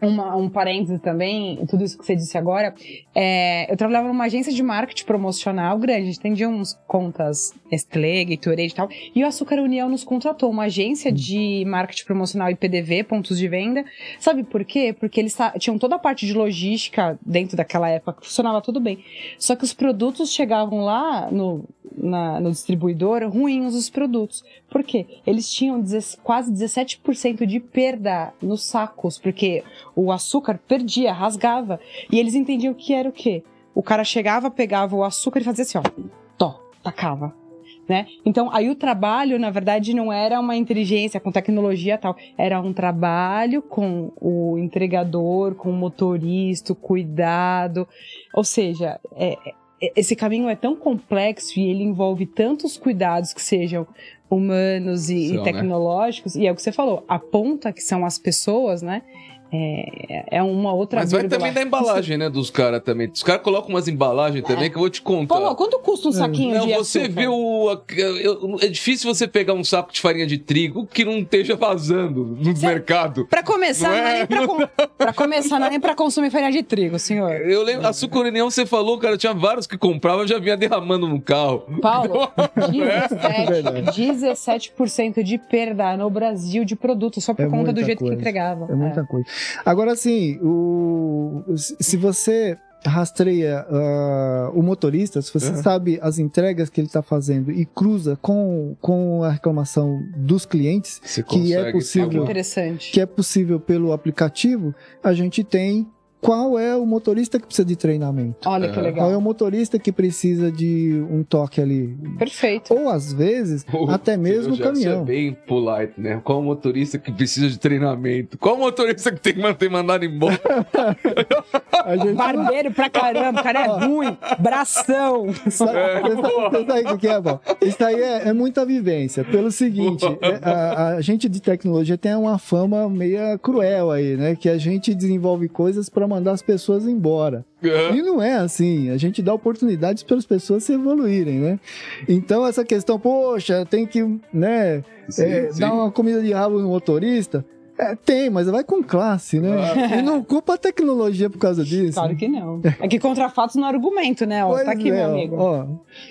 uma- um parênteses também, tudo isso que você disse agora, é, eu trabalhava numa agência de marketing promocional grande, a gente atendia uns contas Nestlé, Gatorade e tal, e o Açúcar União nos contratou, uma agência de marketing promocional e PDV, pontos de venda. Sabe por quê? Porque eles tinham toda a parte de logística dentro daquela época, que funcionava tudo bem. Só que os produtos chegavam lá no, na- no distribuidor ruins os produtos. Por quê? Eles tinham quase 17% de perda nos sacos, porque o açúcar perdia, rasgava. E eles entendiam que era o quê? O cara chegava, pegava o açúcar e fazia assim, ó, tó, tacava. Né? Então, aí o trabalho, na verdade, não era uma inteligência com tecnologia tal, era um trabalho com o entregador, com o motorista, o cuidado. Ou seja, é- é- esse caminho é tão complexo e ele envolve tantos cuidados que sejam humanos e, São, e né? tecnológicos, e é o que você falou, a ponta que são as pessoas, né? É, é uma outra Mas vai também da embalagem, né? Dos caras também. Os caras colocam umas embalagens também que eu vou te contar. Paulo, quanto custa um saquinho Não, de você açúcar? vê o. a- eu- É difícil você pegar um saco de farinha de trigo que não esteja vazando no mercado. Pra começar, Não não é é? nem pra, com- pra começar, não é nem pra consumir farinha de trigo, senhor. Eu lembro, açúcar União, você falou, cara, tinha vários que compravam já vinha derramando no carro. Paulo, verdade. 17%, 17% de perda no Brasil de produto, só por É conta do jeito coisa. que entregava. É muita coisa. Agora, assim, o, se você rastreia ah, o motorista, se você Uhum. sabe as entregas que ele está fazendo e cruza com, com a reclamação dos clientes, Que é possível. Que é possível pelo aplicativo, a gente tem qual é o motorista que precisa de treinamento. Olha que Aham. legal. Qual é o motorista que precisa de um toque ali. Perfeito. Ou às vezes, até mesmo o Já- caminhão. Isso é bem polite, né? Qual motorista que precisa de treinamento? Qual motorista que tem que manter mandado embora? A gente Barbeiro pra caramba, o cara é ruim, bração. Sabe, você sabe- você sabe o que é, bom? Isso aí é, é muita vivência. Pelo seguinte, é, a, a gente de tecnologia tem uma fama meio cruel aí, né? Que a gente desenvolve coisas para mandar as pessoas embora. E não é assim. A gente dá oportunidades para as pessoas se evoluírem, né? Então essa questão, poxa, tem que, né? Sim, é, sim. dar uma comida de rabo no motorista. É, tem, mas vai com classe, né? E não culpa a tecnologia por causa disso. Claro que não. É que contra fatos não é argumento, né? Ó, Pois tá aqui, é, meu amigo. Ó,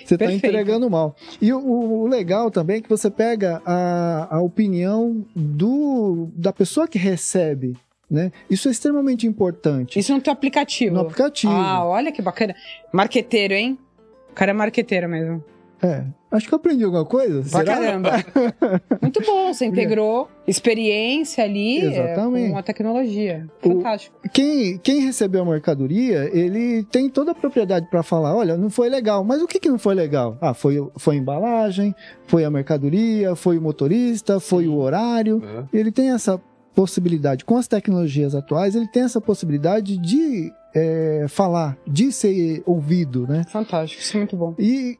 você tá Perfeito. entregando mal. E o, o- o legal também é que você pega a, a opinião do, da pessoa que recebe, né? Isso é extremamente importante. Isso no teu aplicativo. no aplicativo. Ah, olha que bacana. Marqueteiro, hein? O cara é marqueteiro mesmo. É. Acho que eu aprendi alguma coisa. Pra Será? caramba. Muito bom, você integrou experiência ali é, Exatamente. com a tecnologia. O- Fantástico. Quem, quem recebeu a mercadoria, ele tem toda a propriedade para falar, olha, não foi legal. Mas o que, que não foi legal? Ah, foi, foi a embalagem, foi a mercadoria, foi o motorista, foi o horário. É. ele tem essa possibilidade, com as tecnologias atuais, ele tem essa possibilidade de é, falar, de ser ouvido, né? Fantástico, isso é muito bom. E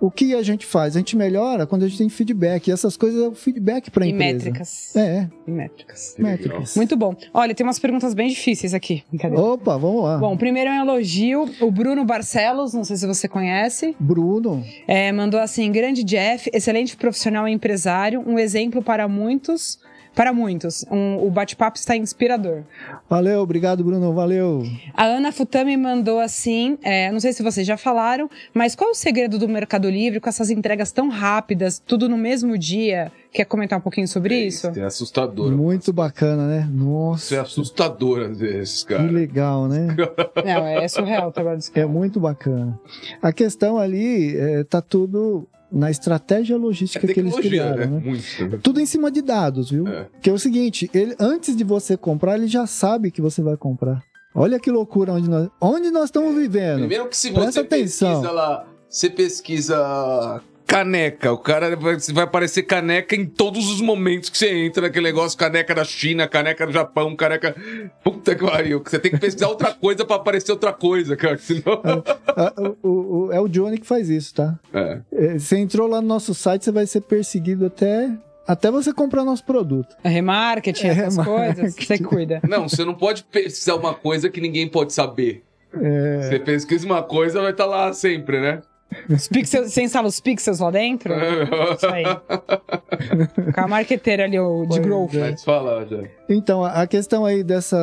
o que a gente faz? A gente melhora quando a gente tem feedback. E essas coisas é o feedback para a E empresa. métricas. É, E métricas. métricas. Muito bom. Olha, tem umas perguntas bem difíceis aqui. Brincadeira. Opa, vamos lá. Bom, primeiro é um elogio. O Bruno Barcelos, não sei se você conhece, Bruno, é, mandou assim: grande Jeff, excelente profissional e empresário, um exemplo para muitos. Para muitos, Um- o bate-papo está inspirador. valeu, obrigado, Bruno, valeu. A Ana Futami mandou assim: é, não sei se vocês já falaram, mas qual o segredo do Mercado Livre com essas entregas tão rápidas, tudo no mesmo dia? Quer comentar um pouquinho sobre isso? É assustador. Muito bacana, né? Isso é Nossa, assustador às vezes, que cara. legal, né? Não, é surreal o trabalho desse É muito bacana. A questão ali é, tá tudo na estratégia É logística que eles criaram, né? né? Muito. Tudo em cima de dados, viu? É. Que é o seguinte, ele antes de você comprar, ele já sabe que você vai comprar. Olha que loucura onde nós, onde nós estamos vivendo. Primeiro que se Presta você atenção. pesquisa lá, você pesquisa caneca, o cara vai, vai aparecer caneca em todos os momentos que você entra naquele negócio, caneca da China, caneca do Japão, caneca... Puta que pariu, você tem que pesquisar outra coisa pra aparecer outra coisa, cara, senão... Ah, o- o- o- é o Johnny que faz isso, tá? É. É, Você entrou lá no nosso site, você vai ser perseguido até até você comprar nosso produto. É Remarketing, É, essas remarketing. coisas, você cuida. Não, você não pode pesquisar uma coisa que ninguém pode saber. É, Você pesquisa uma coisa, vai estar lá sempre, né? Os pixels, você instala os pixels lá dentro? Isso aí. Com a marqueteira ali, o de Pois growth. é. Mas fala, já. Então, a questão aí dessa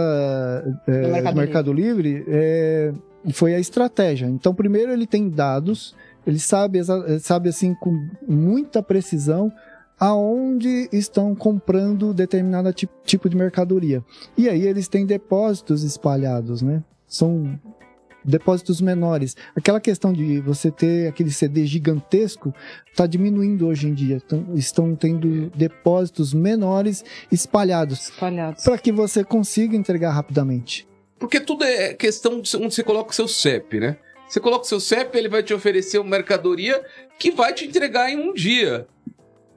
é, Do Mercado do Mercado Livre é, foi a estratégia. Então, primeiro ele tem dados, ele sabe, sabe assim com muita precisão aonde estão comprando determinado ti- tipo de mercadoria. E aí eles têm depósitos espalhados, né? São depósitos menores. Aquela questão de você ter aquele CD gigantesco está diminuindo hoje em dia. Então, estão tendo depósitos menores espalhados Espalhados. para que você consiga entregar rapidamente. Porque tudo é questão de onde você coloca o seu CEP, né? Você coloca o seu CEP, ele vai te oferecer uma mercadoria que vai te entregar em um dia.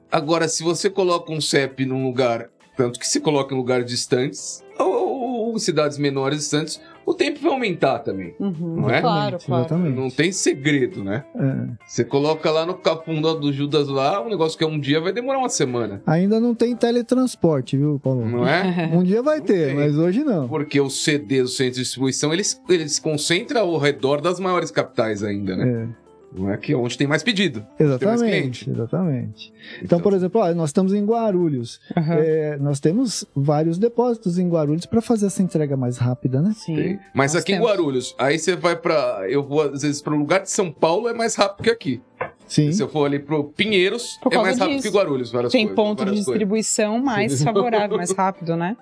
Agora, se você coloca um CEP num lugar, tanto que se coloca em lugares distantes, ou, ou em cidades menores distantes, o tempo vai aumentar também. Uhum. Não é? Claro, claro. Exatamente. Não tem segredo, né? É. Você coloca lá no capunda do Judas lá, um negócio que é um dia vai demorar uma semana. Ainda não tem teletransporte, viu, Paulo? Não é? Um dia vai Não ter, tem. mas hoje não. Porque os CDs, os centros de distribuição, eles, eles se concentram ao redor das maiores capitais ainda, né? É, Não é que é onde tem mais pedido. Tem mais exatamente, cliente. exatamente. Então, por exemplo, ó, nós estamos em Guarulhos. Aham. É, nós temos vários depósitos em Guarulhos para fazer essa entrega mais rápida, né? Sim. Tem. Mas Nós aqui em temos. Guarulhos, aí você vai pra. Eu vou, às vezes, pro lugar de São Paulo é mais rápido que aqui. Sim. Se eu for ali pro Pinheiros, é mais rápido disso. que Guarulhos. Várias Tem coisas, ponto de várias coisas. distribuição mais favorável, mais rápido, né?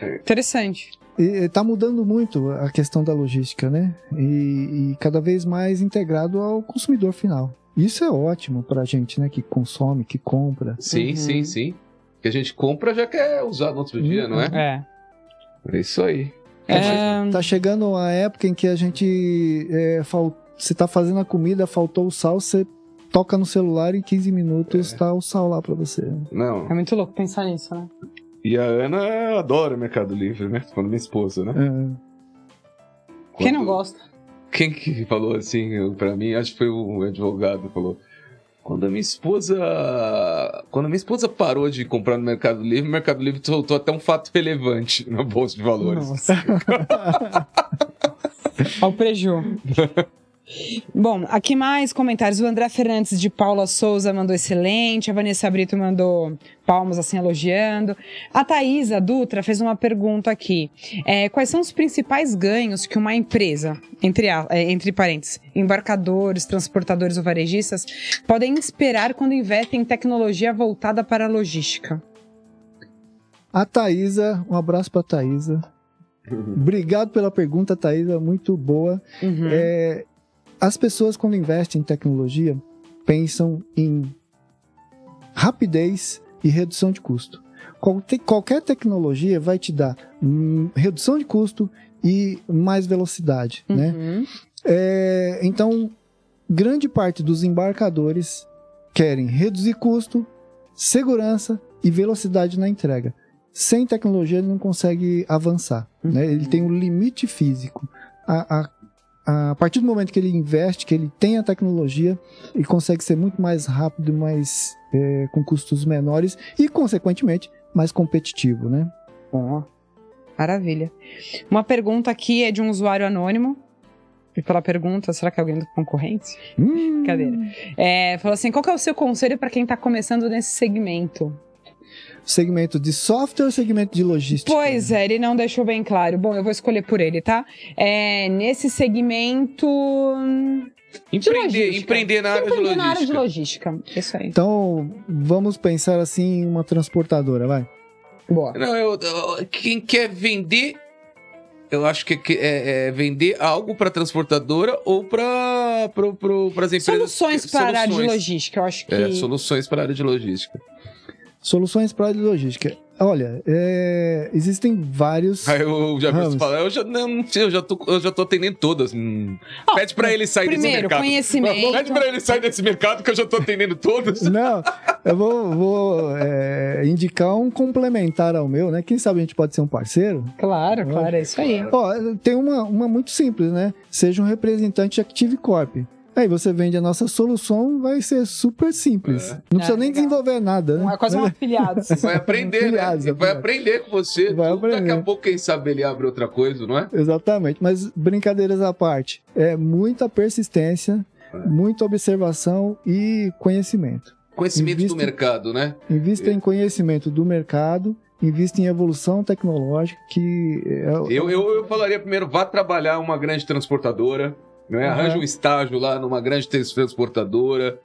É. Interessante. E, tá mudando muito a questão da logística, né? E, e cada vez mais integrado ao consumidor final. Isso é ótimo pra gente, né? Que consome, que compra. Sim, Uhum. sim, sim. Que a gente compra já quer usar no outro dia, não é? É. É isso aí. É, Tá chegando a época em que a gente. É, fal... Você tá fazendo a comida, faltou o sal, você toca no celular em 15 minutos, É. tá o sal lá pra você. Não. é muito louco pensar nisso, né? E a Ana adora Mercado Livre, né? Falando minha esposa, né? É. Quem não Quando- gosta? Quem que falou assim pra mim? Acho que foi o advogado que falou. Quando a minha esposa. Quando a minha esposa parou de comprar no Mercado Livre, o Mercado Livre soltou até um fato relevante na Bolsa de Valores. Nossa. Olha o preju. Bom, aqui mais comentários. O André Fernandes de Paula Souza mandou excelente. A Vanessa Brito mandou palmas assim elogiando. A Thaisa Dutra fez uma pergunta aqui. É, quais são os principais ganhos que uma empresa, entre, a- é, entre parênteses, embarcadores, transportadores ou varejistas, podem esperar quando investem em tecnologia voltada para a logística? A Thaisa, um abraço pra Thaisa. Obrigado pela pergunta, Thaisa, muito boa. Uhum. É, as pessoas, quando investem em tecnologia, pensam em rapidez e redução de custo. Qualquer tecnologia vai te dar hum, redução de custo e mais velocidade, né? Uhum. É, então, grande parte dos embarcadores querem reduzir custo, segurança e velocidade na entrega. Sem tecnologia, ele não consegue avançar. né? Ele tem um limite físico. A, a, a partir do momento que ele investe, que ele tem a tecnologia, ele consegue ser muito mais rápido, mais é, com custos menores e, consequentemente, mais competitivo, né? Ó, maravilha. Uma pergunta aqui é de um usuário anônimo. E pela pergunta, será que é alguém da concorrência? Hum, Brincadeira. É, falou assim: qual é o seu conselho para quem tá começando nesse segmento? Segmento de software ou segmento de logística? Pois é, ele não deixou bem claro. Bom, eu vou escolher por ele, tá? É, nesse segmento. hum, de Empreender, logística. empreender na área de Empreender na área de logística. logística. Isso aí. Então, vamos pensar assim em uma transportadora, vai. Boa. Não, eu, eu- quem quer vender, eu acho que é, é vender algo para transportadora ou para pro, pro, as empresas. Soluções para a área de logística, eu acho que. É, soluções para a área de logística. Soluções para a logística. Olha, é, existem vários. Aí eu já vi você falar, eu já não, sei, eu já tô, eu já tô atendendo todas. Hum. Ó, Pede pra ele sair desse Primeiro, mercado. conhecimento. Pede pra ele sair desse mercado que eu já tô atendendo todas. Não, eu vou, vou, é, indicar um complementar ao meu, né? Quem sabe a gente pode ser um parceiro? Claro, claro, é isso aí. Ó, tem uma, uma muito simples, né? Seja um representante de Active Corp. Aí você vende a nossa solução, vai ser super simples. Não precisa Ah, nem legal. desenvolver nada, né? É quase um afiliado. Vai aprender, Filiados, né? Vai aprender com você. Vai Daqui a aprender. pouco, quem sabe, ele abre outra coisa, não é? Exatamente, mas brincadeiras à parte, é muita persistência, É. muita observação e conhecimento. Conhecimento Invista- do mercado, né? Invista em conhecimento do mercado, invista em evolução tecnológica, que é, Eu, eu, eu falaria primeiro, vá trabalhar uma grande transportadora, não é? Uhum. Arranja um estágio lá numa grande transportadora,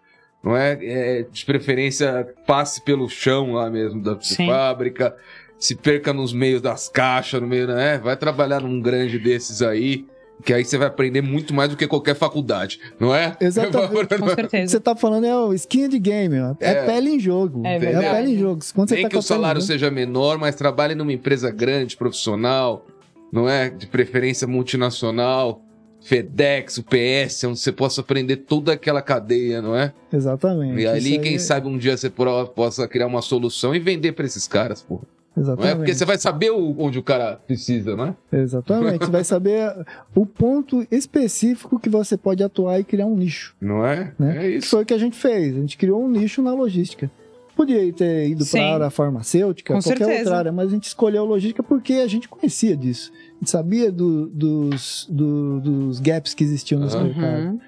não é? É, De preferência, passe pelo chão lá mesmo da Sim. fábrica, se perca nos meios das caixas, no meio, né? Vai trabalhar num grande desses aí, que aí você vai aprender muito mais do que qualquer faculdade, não é? Exatamente. Com O que certeza. você tá falando é o skin de game, ó. é, É. pele em jogo. É É, pele em jogo. Quando você Nem tá que com o salário jogo- seja menor, mas trabalhe numa empresa grande, profissional, não é? De preferência multinacional, FedEx, UPS, onde você possa aprender toda aquela cadeia, não é? Exatamente. E ali, isso quem aí- sabe um dia você possa criar uma solução e vender pra esses caras, pô. Não é? Exatamente. Porque você vai saber o- onde o cara precisa, não é? Exatamente. Você vai saber o ponto específico que você pode atuar e criar um nicho. Não é? Né? É Que isso. foi o que a gente fez. A gente criou um nicho na logística. Podia ter ido para a área farmacêutica, Com qualquer certeza. outra área, mas a gente escolheu logística porque a gente conhecia disso. A gente sabia do- dos, do- dos gaps que existiam nesse Aham. mercado. Uhum.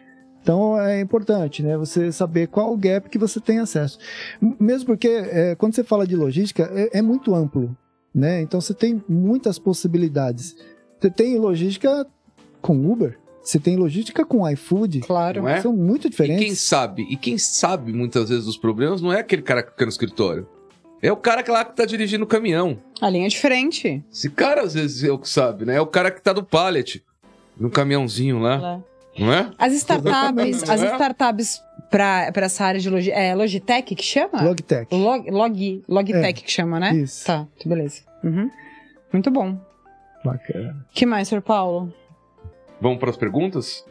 Então é importante, né? Você saber qual o gap que você tem acesso. Mesmo porque é, quando você fala de logística, é, é muito amplo, né? Então você tem muitas possibilidades. Você tem logística com Uber, você tem logística com iFood, Claro. Não é? são muito E diferentes. quem sabe, e quem sabe muitas vezes dos problemas não é aquele cara que fica no escritório. É o cara que lá que tá dirigindo o caminhão. A linha é diferente. Esse cara, às vezes, é o que sabe, né? É o cara que tá do pallet, no caminhãozinho lá, Né? não é? As startups, as É. startups para essa área de logi é Logitech que chama? Logitech. Log, log, Logitech que chama, né? Isso. Tá, beleza. Uhum. Muito bom. Bacana. que mais, Sr. Paulo? Vamos para as perguntas?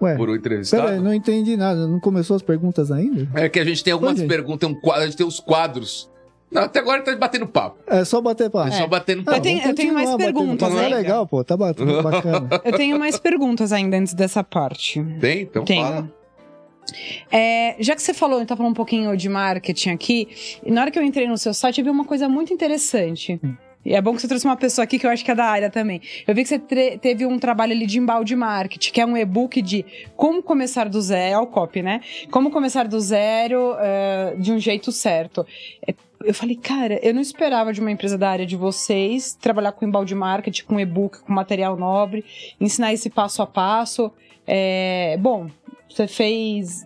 Ué, Por o entrevistado? peraí, não entendi nada. Não começou as perguntas ainda? É que a gente tem algumas Oi, perguntas, tem um quadro, a gente tem os quadros. Não, até agora tá batendo papo. É só bater papo. É só batendo Eu papo. tenho- vamos eu tenho mais perguntas papo. É legal, pô. Tá batendo bacana. Eu tenho mais perguntas ainda antes dessa parte. Tem? Então Tenho. fala. É, já que você falou, tá falando um pouquinho de marketing aqui, e na hora que eu entrei no seu site, eu vi uma coisa muito interessante. E é bom que você trouxe uma pessoa aqui que eu acho que é da área também. Eu vi que você teve um trabalho ali de embalde marketing, que é um e-book de como começar do zero, é o copy, né? Como começar do zero eh, de um jeito certo. É, Eu falei, cara, eu não esperava de uma empresa da área de vocês trabalhar com embalde marketing, com e-book, com material nobre, ensinar esse passo a passo. É, bom, você fez.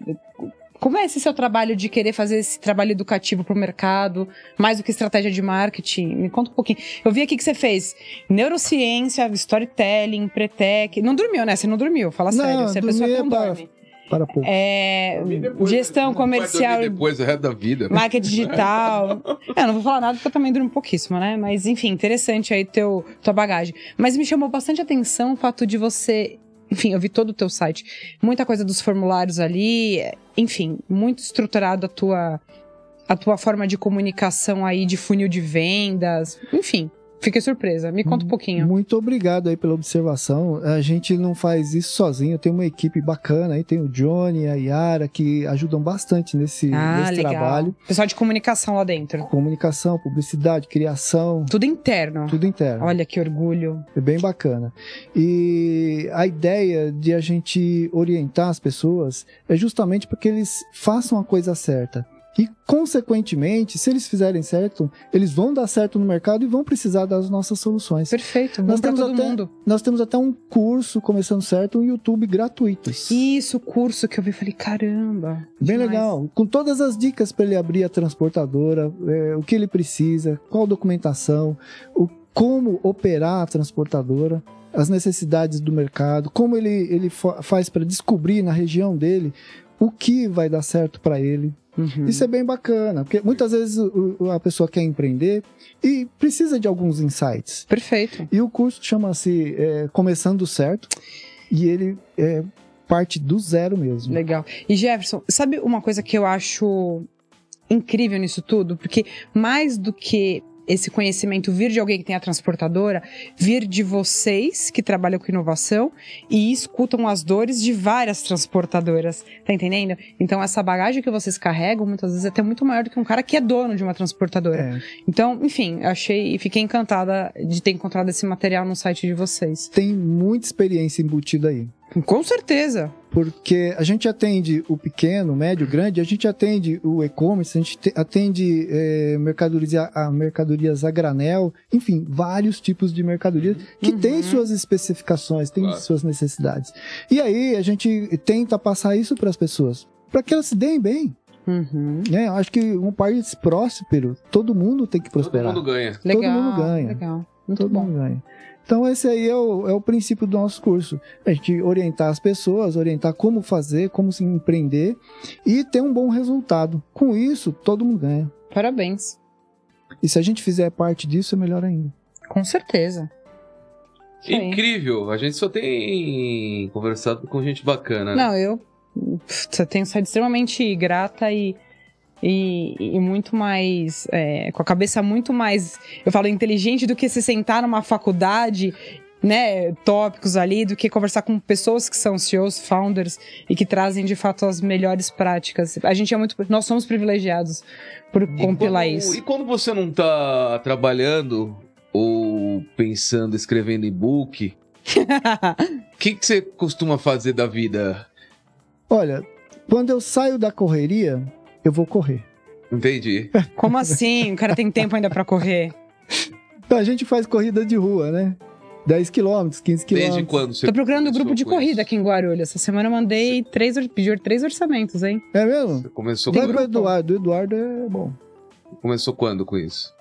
Como é esse seu trabalho de querer fazer esse trabalho educativo para o mercado, mais do que estratégia de marketing? Me conta um pouquinho. Eu vi aqui que você fez neurociência, storytelling, pretec. Não dormiu, né? Você não dormiu, fala Não, sério. Você é a pessoa que não é dorme. Para pouco. É, Depois, gestão dormir comercial, Depois, o resto da vida. marketing digital. É, não vou falar nada porque eu também durmo pouquíssimo, né? Mas enfim, interessante aí teu, tua bagagem. Mas me chamou bastante atenção o fato de você. Enfim, eu vi todo o teu site. Muita coisa dos formulários ali. Enfim, muito estruturado a tua, a tua forma de comunicação aí, de funil de vendas. Enfim, fiquei surpresa. Me conta um pouquinho. Muito obrigado aí pela observação. A gente não faz isso sozinho, tem uma equipe bacana aí, tem o Johnny, a Yara, que ajudam bastante nesse, Ah, nesse legal. trabalho. Pessoal de comunicação lá dentro. Comunicação, publicidade, criação, Tudo interno. tudo interno. Olha que orgulho. É bem bacana. E a ideia de a gente orientar as pessoas é justamente para que eles façam a coisa certa. E, consequentemente, se eles fizerem certo, eles vão dar certo no mercado e vão precisar das nossas soluções. Perfeito. Nós temos até- mundo. Nós temos até um curso, começando certo, um YouTube gratuitos. Isso, o curso que eu vi, falei, caramba. Bem demais. legal. Com todas as dicas para ele abrir a transportadora, é, o que ele precisa, qual documentação, o, como operar a transportadora, as necessidades do mercado, como ele, ele fa- faz para descobrir na região dele o que vai dar certo para ele. Uhum. Isso é bem bacana, porque muitas vezes o- a pessoa quer empreender e precisa de alguns insights. Perfeito. E o curso chama-se é, Começando Certo e ele é parte do zero mesmo. Legal. E Jefferson, sabe uma coisa que eu acho incrível nisso tudo? Porque mais do que esse conhecimento vir de alguém que tem a transportadora, vir de vocês que trabalham com inovação e escutam as dores de várias transportadoras. Tá entendendo? Então, essa bagagem que vocês carregam, muitas vezes, é até muito maior do que um cara que é dono de uma transportadora. É, Então, enfim, achei e fiquei encantada de ter encontrado esse material no site de vocês. tem muita experiência embutida aí. Com certeza. Porque a gente atende o pequeno, o médio, o grande, a gente atende o e-commerce, a gente te- atende mercadoria, a mercadorias a granel, enfim, vários tipos de mercadorias que Uhum. têm suas especificações, têm Claro. suas necessidades. E aí a gente tenta passar isso para as pessoas, para que elas se deem bem. Uhum. Né? Eu acho que um país próspero, todo mundo tem que Todo prosperar. mundo ganha. Legal. mundo ganha. Legal. Muito Todo bom. mundo ganha. Então, esse aí é o, é o princípio do nosso curso. A gente orientar as pessoas, orientar como fazer, como se empreender e ter um bom resultado. Com isso, todo mundo ganha. Parabéns. E se a gente fizer parte disso, é melhor ainda. Com certeza. Isso aí. Incrível. A gente só tem conversado com gente bacana, né? Não, eu pff, tenho sido extremamente grata e, e, e muito mais. é, com a cabeça muito mais. Eu falo inteligente do que se sentar numa faculdade. Né, tópicos ali, do que conversar com pessoas que são CEOs, founders e que trazem de fato as melhores práticas. A gente é muito. Nós somos privilegiados por E compilar quando- isso. E quando você não tá trabalhando ou pensando, escrevendo e-book, o que, que você costuma fazer da vida? Olha, quando eu saio da correria, eu vou correr. Entendi. Como assim? O cara tem tempo ainda pra correr? A gente faz corrida de rua, né? 10 quilômetros, 15 Desde quilômetros. quando você Tô procurando um começou grupo de com corrida isso? aqui em Guarulhos. Essa semana eu mandei três, or- pedi três orçamentos, hein? É mesmo? Você começou, Vai quando? pro Eduardo. O Eduardo é bom. começou quando com isso?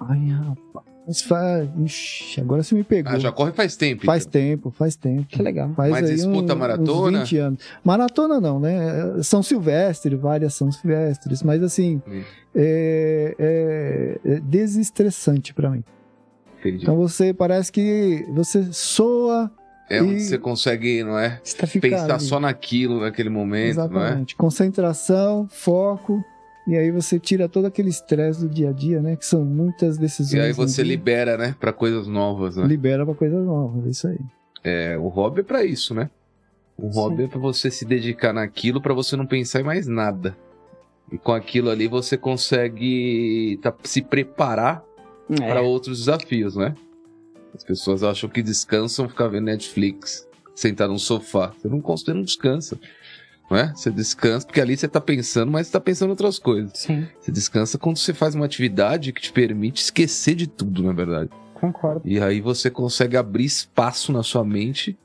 Ai, rapaz. Faz... Ixi, agora você me pegou. Ah, já corre faz tempo. Faz então. tempo, faz tempo. Que legal. Faz Mas aí disputa um- maratona? Uns 20 anos. Maratona não, né? São Silvestre, várias São Silvestres, mas assim, Hum. é, é- é desestressante pra mim. Entendi. Então você parece que você soa é onde e- você consegue, não é? Tá Pensar ali. só naquilo naquele momento, não é? Exatamente. Concentração, foco, e aí você tira todo aquele estresse do dia a dia, né? Que são muitas decisões. E aí você libera, né? Pra coisas novas, né? libera pra coisas novas, é isso aí. É, o hobby é pra isso, né? O Sim. hobby é pra você se dedicar naquilo pra você não pensar em mais nada. E com aquilo ali você consegue tá- se preparar para É. outros desafios, né? As pessoas acham que descansam ficar vendo Netflix, sentar num sofá. Você não, você não descansa. Não é? Você descansa, porque ali você tá pensando, mas você tá pensando em outras coisas. Sim, Você descansa quando você faz uma atividade que te permite esquecer de tudo, na verdade. concordo. E aí você consegue abrir espaço na sua mente,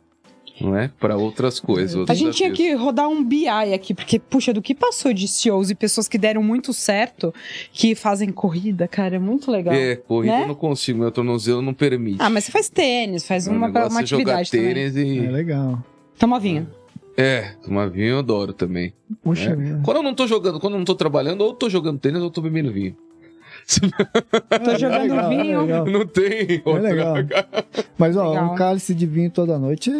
não é? Para outras coisas. A gente tinha desafios. que rodar um BI aqui, porque, puxa, do que passou de CEOs e pessoas que deram muito certo, que fazem corrida, cara, é muito legal. É, corrida Né? eu não consigo, meu tornozelo não permite. Ah, mas você faz tênis, faz O uma, negócio uma é jogar atividade também. tênis É e. legal. Toma vinho. É, tomar vinho eu adoro também. Poxa, É. vida. Quando eu não tô jogando, quando eu não tô trabalhando, ou tô jogando tênis ou eu tô bebendo vinho. Tô jogando legal, é vinho. legal. Não tem. É legal. Mas ó, Legal. um cálice de vinho toda noite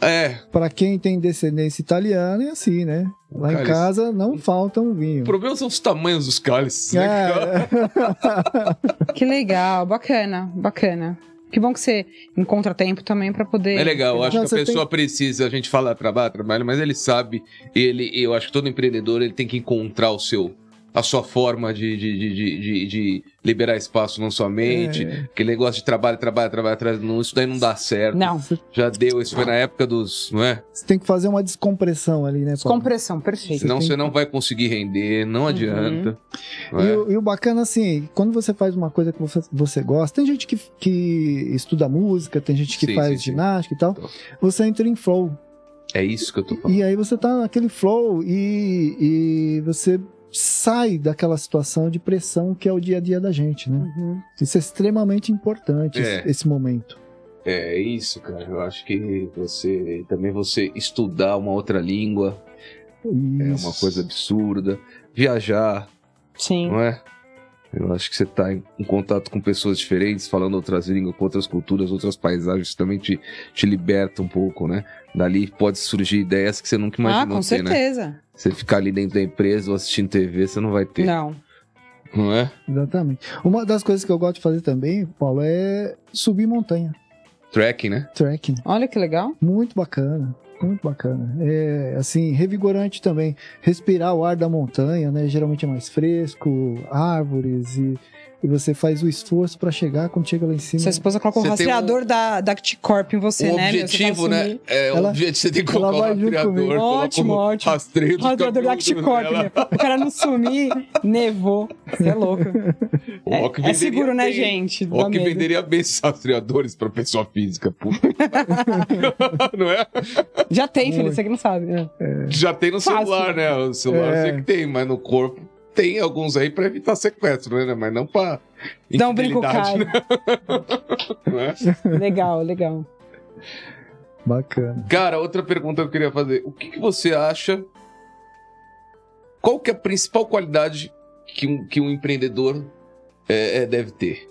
é É, Pra quem tem descendência italiana, é assim, né? Lá em Cálice. casa não falta um o vinho. problema são os tamanhos dos cálices, né? É, Que legal, bacana, bacana. Que bom que você encontra tempo também pra poder. É legal, eu acho Não, que a pessoa precisa, a gente fala trabalho, trabalho, mas ele sabe, ele, eu acho que todo empreendedor ele tem que encontrar o seu, a sua forma de, de, de, de, de- de liberar espaço na sua mente, É. aquele negócio de trabalho, trabalho, trabalho, atrás, não, isso daí não dá certo. Não, Já deu, isso foi na época dos, não é? Você tem que fazer uma descompressão ali, né, Paulo? descompressão, perfeito. Senão você que- não vai conseguir render, não Uhum. adianta. não E, é? o, e o bacana, assim, quando você faz uma coisa que você, você gosta, tem gente que, que estuda música, tem gente que Sim, faz sim, sim. ginástica e tal, Então. você entra em flow. É isso que eu tô falando. E aí você tá naquele flow e, e você sai daquela situação de pressão que é o dia a dia da gente, né? Uhum. Isso é extremamente importante, É. esse, esse momento. É isso, cara. Eu acho que você também você estudar uma outra língua é uma Isso. coisa absurda. Viajar, Sim. não é? Eu acho que você tá em, contato com pessoas diferentes, falando outras línguas, com outras culturas, outras paisagens, também te, te liberta um pouco, né? Dali pode surgir ideias que você nunca Ah, imaginou com ter, né? certeza. Você ficar ali dentro da empresa ou assistindo TV, você não vai ter. Não. Não é? Exatamente. Uma das coisas que eu gosto de fazer também, Paulo, é subir montanha. Tracking, né? Trekking. Olha que legal. Muito bacana. Muito bacana. É, assim, revigorante também. Respirar o ar da montanha, né? Geralmente é mais fresco, árvores e, e você faz o esforço pra chegar quando chega lá em cima. Sua esposa colocou o rastreador da, da Acticorp em você, o né? objetivo, vai né? assumir. É, o Ela- objetivo você tem que colocar o rastreador. Ótimo, o ótimo. Rastreio Rastreador da cabelos Acticorp, dela. meu. O cara não sumir, nevou. Você é louco. O É, é seguro, né, bem. gente? O medo. venderia bem esses rastreadores pra pessoa física, puta. não é? Já tem, filho, você que não sabe. né? Já tem no Fácil. celular, né? O celular É. eu sei que tem, mas no corpo tem alguns aí pra evitar sequestro, né? Mas não pra Dá um brinco caro. né? Não é? Legal, legal. Bacana. Cara, outra pergunta que eu queria fazer. O que, que você acha? Qual que é a principal qualidade que um, que um empreendedor é, é, deve ter?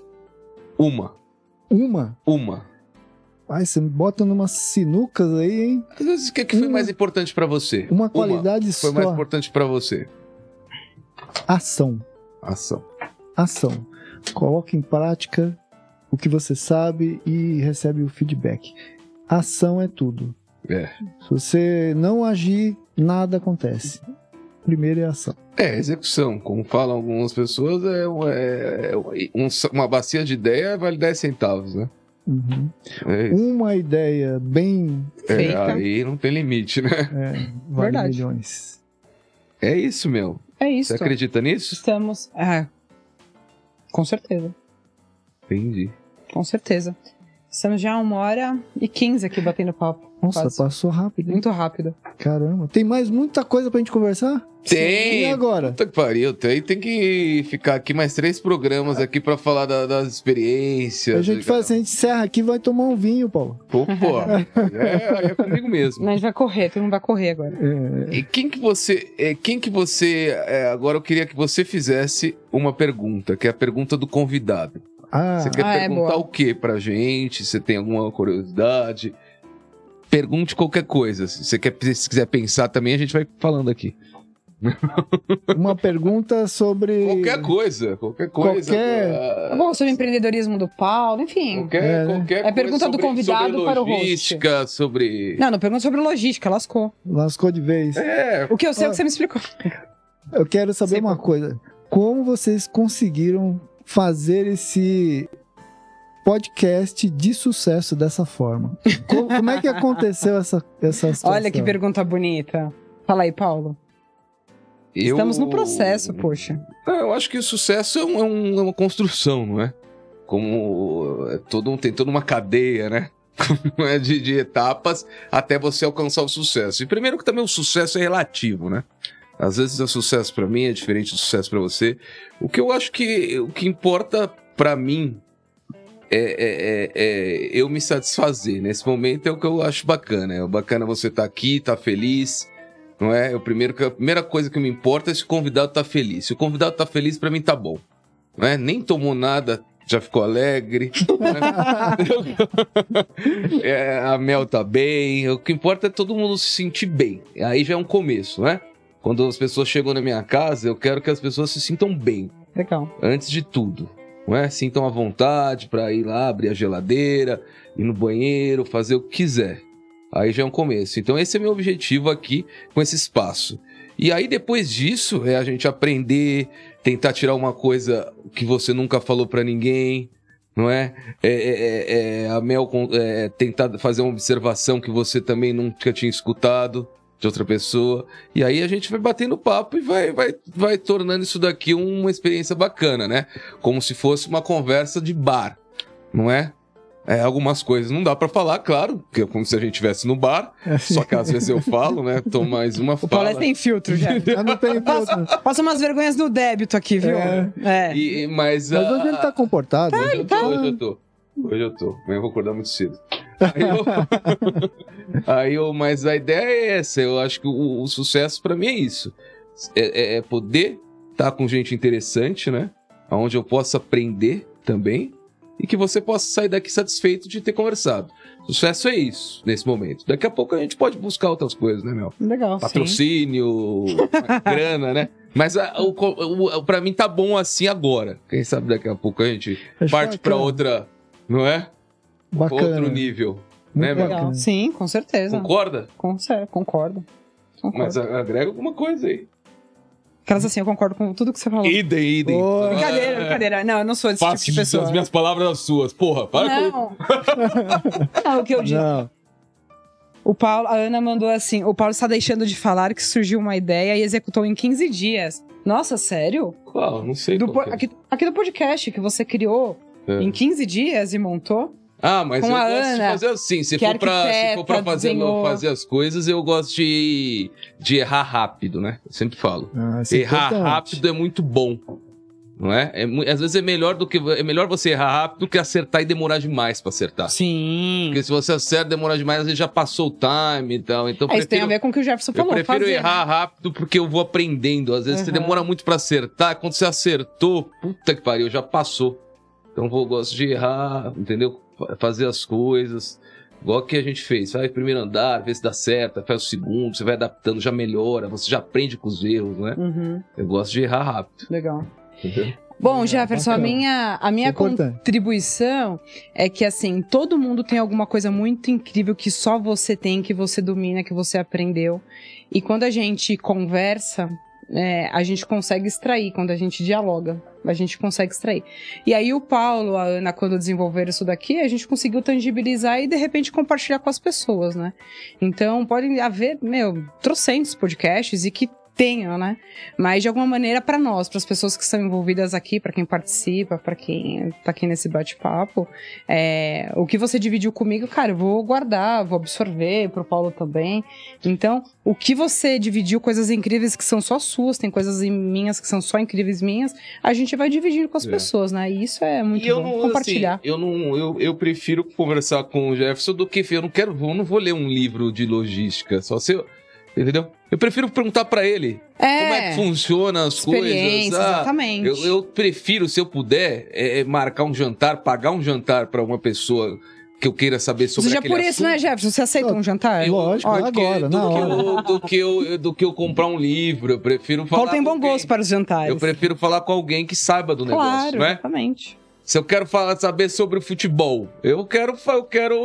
Uma. Uma. Uma. Ai, você me bota numas sinucas aí, hein? Às vezes, o que, que foi Uma. mais importante pra você? Uma qualidade Foi só. mais importante pra você? Ação. Ação. Ação. Coloque em prática o que você sabe e recebe o feedback. Ação é tudo. É. Se você não agir, nada acontece. Primeiro é ação. É, execução. Como falam algumas pessoas, é, um- é- é um- uma bacia de ideia vale 10 centavos, né? Uhum. É. Uma ideia bem. É, Feita. aí não tem limite, né? É, vale Verdade. milhões. É isso, meu. É isso. Você acredita nisso? Estamos. Ah, com certeza. Entendi. Com certeza. Estamos já uma hora e quinze aqui batendo papo. Nossa, Quase. passou rápido. hein? Muito rápido. Caramba. Tem mais muita coisa pra gente conversar? E Tem! agora? Puta que pariu, tem, tem que ficar aqui mais três programas aqui pra falar da- das experiências. A gente faz assim, a gente encerra aqui e vai tomar um vinho, Paulo. Pô, pô, é, é comigo mesmo. Mas a gente vai correr, todo mundo vai correr agora. É, E quem que você. É, quem que você. é, agora eu queria que você fizesse uma pergunta, que é a pergunta do convidado. Ah, Você quer Ah, é perguntar boa. o que pra gente? Você tem alguma curiosidade? Pergunte qualquer coisa. Se você quer, se quiser pensar também, a gente vai falando aqui. uma pergunta sobre. Qualquer coisa, qualquer coisa. Qualquer- ah, bom, sobre o empreendedorismo do Paulo, enfim. Qualquer, É, né? qualquer É coisa pergunta do sobre- convidado sobre para o host. logística, sobre. Não, não pergunta sobre logística, lascou. Lascou de vez. É, O que eu sei é o Ah. que você me explicou. Eu quero saber Sei uma coisa. Como vocês conseguiram fazer esse podcast de sucesso dessa forma? Co- Como, é que aconteceu essa, essa situação? Olha que pergunta bonita. Fala aí, Paulo. eu- Estamos no processo, poxa. Não, eu acho que o sucesso é, um- é um- é uma construção, não é? Como é todo um, tem toda uma cadeia, né? É de, de etapas até você alcançar o sucesso. E primeiro que também o sucesso é relativo, né? Às vezes o sucesso pra mim é diferente do sucesso pra você. O que eu acho que o que importa pra mim é, é- é- é eu me satisfazer. Nesse momento é o que eu acho bacana. É bacana você estar aqui, estar feliz, não é? O primeiro, a primeira coisa que me importa é se o convidado tá feliz. Se o convidado tá feliz, pra mim tá bom. Não é? Nem tomou nada, já ficou alegre. né? É, a Mel tá bem. O que importa é todo mundo se sentir bem. Aí já é um começo, né? Quando as pessoas chegam na minha casa, eu quero que as pessoas se sintam bem Legal. antes de tudo. Não é? Sintam à vontade para ir lá abrir a geladeira, ir no banheiro, fazer o que quiser. Aí já é um começo. Então esse é meu objetivo aqui com esse espaço. E aí depois disso é a gente aprender, tentar tirar uma coisa que você nunca falou para ninguém, não é? É, é- é- é a Mel é, tentar fazer uma observação que você também nunca tinha escutado de outra pessoa. E aí a gente vai batendo papo e vai, vai, vai tornando isso daqui uma experiência bacana, né? Como se fosse uma conversa de bar, não é? É, algumas coisas não dá pra falar, claro, que é como se a gente estivesse no bar, só que às vezes eu falo, né? Tô mais uma O Paulo fala. é sem filtro, já. Já não tem outro. Passa umas vergonhas no débito aqui, viu? É. É. E, mas, Mas hoje ele tá comportado. Hoje eu tô, hoje eu tô. Hoje eu tô. Amanhã eu vou acordar muito cedo. Aí eu, aí eu- mas a ideia é essa. Eu acho que o, o sucesso pra mim é isso. É, é- é poder estar com gente interessante, né? Onde eu possa aprender também. E que você possa sair daqui satisfeito de ter conversado. Sucesso é isso, nesse momento. Daqui a pouco a gente pode buscar outras coisas, né, Mel? Legal. sim. Patrocínio, grana, né? Mas a, o, o, o- pra mim tá bom assim agora. Quem sabe daqui a pouco a gente Acho parte pra bacana. outra, não é? Bacana. Outro nível. Né, bacana. Sim, com certeza. Concorda? Com concordo. Concordo. Mas agrega alguma coisa aí. Aquelas assim, eu concordo com tudo que você falou. Idem, idem. Boa. Brincadeira, brincadeira. Não, eu não sou esse Faço tipo de pessoa. as minhas palavras as suas. Porra, para com Não. não, o que eu digo. Não, O Paulo, a Ana mandou assim: o Paulo está deixando de falar que surgiu uma ideia e executou em 15 dias. Nossa, sério? Qual? Não sei Do é. aqui, aqui do podcast que você criou É. em 15 dias e montou? Ah, mas com eu a gosto de Ana, fazer assim. Se é for, pra, se for pra fazer, desenhou. fazer as coisas, eu gosto de, de errar rápido, né? Eu sempre falo. isso é errar importante. rápido é muito bom. Não é? é às vezes é melhor do que é melhor você errar rápido do que acertar e demorar demais pra acertar. Sim. Porque se você acerta e demora demais, às vezes já passou o time e tal. Então É, isso tem a prefiro, ver com o que o Jefferson eu falou. prefiro fazer, errar né? rápido porque eu vou aprendendo. Às vezes você Uhum. demora muito pra acertar, quando você acertou, puta que pariu, já passou. Então eu gosto de errar, entendeu? Fa- Fazer as coisas. Igual que a gente fez, vai primeiro andar, vê se dá certo, faz o segundo, você vai adaptando, já melhora, você já aprende com os erros, né? Uhum, Eu gosto de errar rápido, legal. entendeu? Bom, Legal, Jefferson, a minha, a minha é contribuição é que, assim, todo mundo tem alguma coisa muito incrível que só você tem, que você domina, que você aprendeu. E quando a gente conversa, é, a gente consegue extrair, quando a gente dialoga, a gente consegue extrair. E aí o Paulo, a Ana, quando desenvolveram isso daqui, a gente conseguiu tangibilizar e, de repente, compartilhar com as pessoas, né? Então, podem haver, meu, trocentos podcasts e que tenham, né? Mas de alguma maneira para nós, para as pessoas que estão envolvidas aqui, para quem participa, para quem tá aqui nesse bate-papo, é, o que você dividiu comigo, cara, eu vou guardar, vou absorver pro Paulo também. Então, o que você dividiu, coisas incríveis que são só suas, tem coisas minhas que são só incríveis minhas, a gente vai dividindo com as É. pessoas, né? E isso é muito E eu bom. não, compartilhar. assim, eu não, eu, eu prefiro conversar com o Jefferson do que eu não quero, eu não vou ler um livro de logística, só se eu, entendeu? Eu prefiro perguntar pra ele é, como é que funciona as coisas. experiência, Ah, exatamente. eu, eu prefiro, se eu puder, é, é marcar um jantar, pagar um jantar pra uma pessoa que eu queira saber sobre Seja aquele por isso, assunto. né, Jefferson? Você aceita um jantar? Eu- Lógico, do que- agora, do na que hora. eu- do que eu do que eu comprar um livro, eu prefiro falar. Paulo tem bom alguém. gosto para os jantares. Eu prefiro falar com alguém que saiba do negócio, Claro, né? Se eu quero falar, saber sobre o futebol, eu quero, eu quero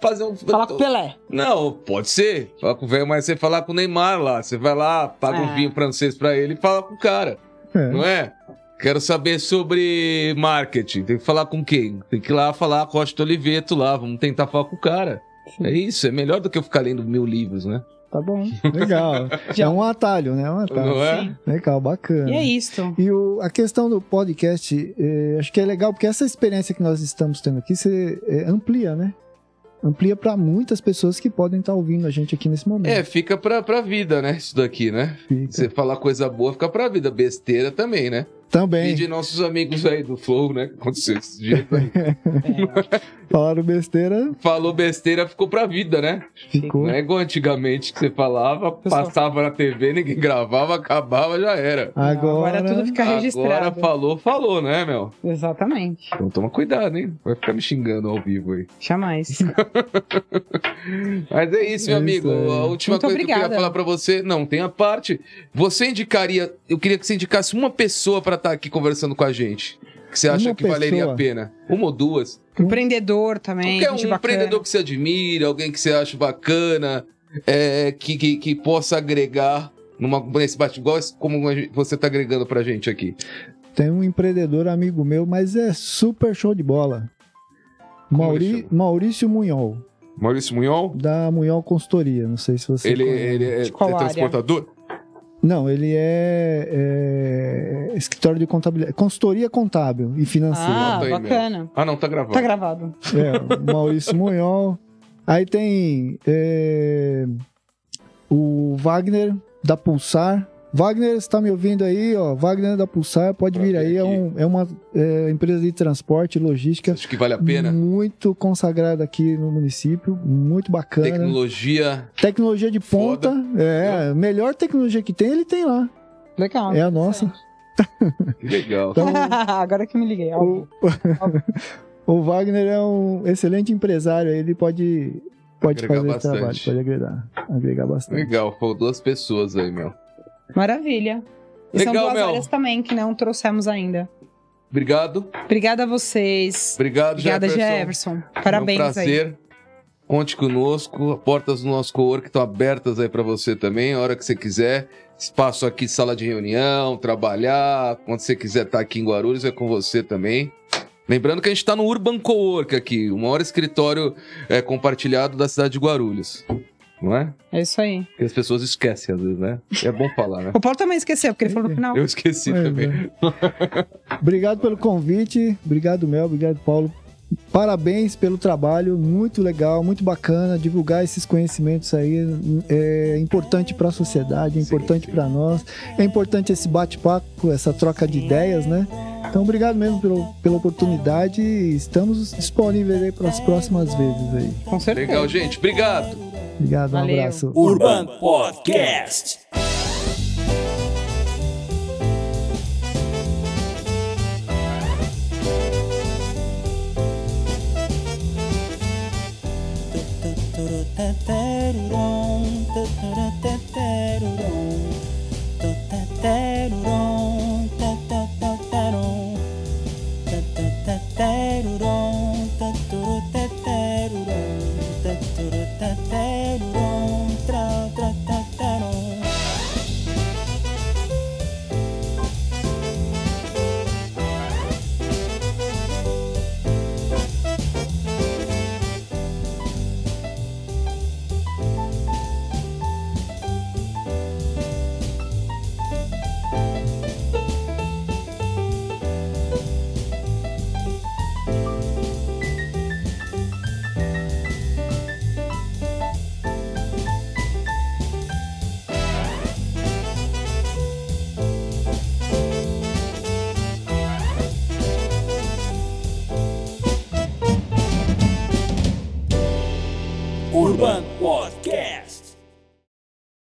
fazer um. Falar com o Pelé. Não, pode ser. Falar com o velho, mas você falar com o Neymar lá. Você vai lá, paga um É. vinho francês pra ele e fala com o cara. É. Não é? Quero saber sobre marketing. Tem que falar com quem? Tem que ir lá falar com o Costa Oliveto lá. Vamos tentar falar com o cara. É isso, é melhor do que eu ficar lendo mil livros, né? Tá bom. Legal. É um atalho, né? É um atalho. Não é? Sim. Legal, bacana. E é isso. E o- a questão do podcast, eh, acho que é legal porque essa experiência que nós estamos tendo aqui, você eh, amplia, né? Amplia para muitas pessoas que podem estar ouvindo a gente aqui nesse momento. É, fica pra, pra vida, né? Isso daqui, né? Fica. Você falar coisa boa, fica pra vida. Besteira também, né? E Também, de nossos amigos aí do Flow, né? Que aconteceu esse dia. falaram besteira, Falou besteira, ficou pra vida, né? ficou. Não é igual antigamente que você falava, Pessoal. passava na TV, ninguém gravava, acabava, já era. Agora, Agora tudo fica Agora registrado. falou, falou, né, meu? Exatamente. Então toma cuidado, hein? Vai ficar me xingando ao vivo aí. Jamais. Mas é isso, meu É amigo. A última Muito coisa que eu obrigada. queria falar pra você, não, tem a parte. Você indicaria, eu queria que você indicasse uma pessoa pra estar aqui conversando com a gente. Que você acha Uma que valeria pessoa? a pena? Uma ou duas? Empreendedor também. Qualquer gente um bacana. empreendedor que você admira, alguém que você acha bacana, é, que, que, que possa agregar numa, nesse bate igual esse- como você tá agregando pra gente aqui. tem um empreendedor amigo meu, mas é super show de bola. Mauri? Maurício Munhol, Maurício Munhol? da Munhol Consultoria. Não sei se você Ele, conhece. ele é, De qual é área? transportador? Não, ele é, é escritório de contabilidade, consultoria contábil e financeira. Ah, bacana. Ah, não, tá gravando. Tá gravado. É, o Maurício Munhol. Aí tem é, o Wagner da Pulsar. Wagner, você tá me ouvindo aí, ó? Wagner da Pulsar, pode Pra vir aí. É, um- é uma é, empresa de transporte e logística Acho que vale a pena. muito consagrada aqui no município, muito bacana. Tecnologia. Tecnologia de ponta, é, melhor tecnologia que tem, ele tem lá. Legal. É a nossa. Legal. Então, Agora que me liguei. o, o Wagner é um excelente empresário, ele pode, pode Agregar fazer esse bastante. trabalho, pode agregar, agregar bastante. Legal, pô, duas pessoas aí, meu. Maravilha. E são Legal, duas Mel. áreas também que não trouxemos ainda. Obrigado. Obrigada a vocês. Obrigado, Obrigada, Jefferson. Jefferson. Parabéns um aí. prazer. Conte conosco. As portas do nosso co-work estão abertas aí para você também, a hora que você quiser. Espaço aqui, sala de reunião, trabalhar. Quando você quiser estar aqui em Guarulhos, é com você também. Lembrando que a gente está no Urban Cowork aqui, o maior escritório é, compartilhado da cidade de Guarulhos. Não é? É isso aí. Porque as pessoas esquecem às vezes, né? É bom falar, né? O Paulo também esqueceu, porque ele falou no final. Eu esqueci Pois também. é. Obrigado pelo convite, obrigado Mel, obrigado Paulo. Parabéns pelo trabalho, muito legal, muito bacana divulgar esses conhecimentos aí. É importante para a sociedade, é importante para nós, é importante esse bate-papo, essa troca de ideias, né? Então, obrigado mesmo pelo, pela oportunidade e estamos disponíveis aí para as próximas vezes aí. Com certeza. Legal, gente. Obrigado. Obrigado, um Valeu. abraço. Urban Podcast. Urban Podcast.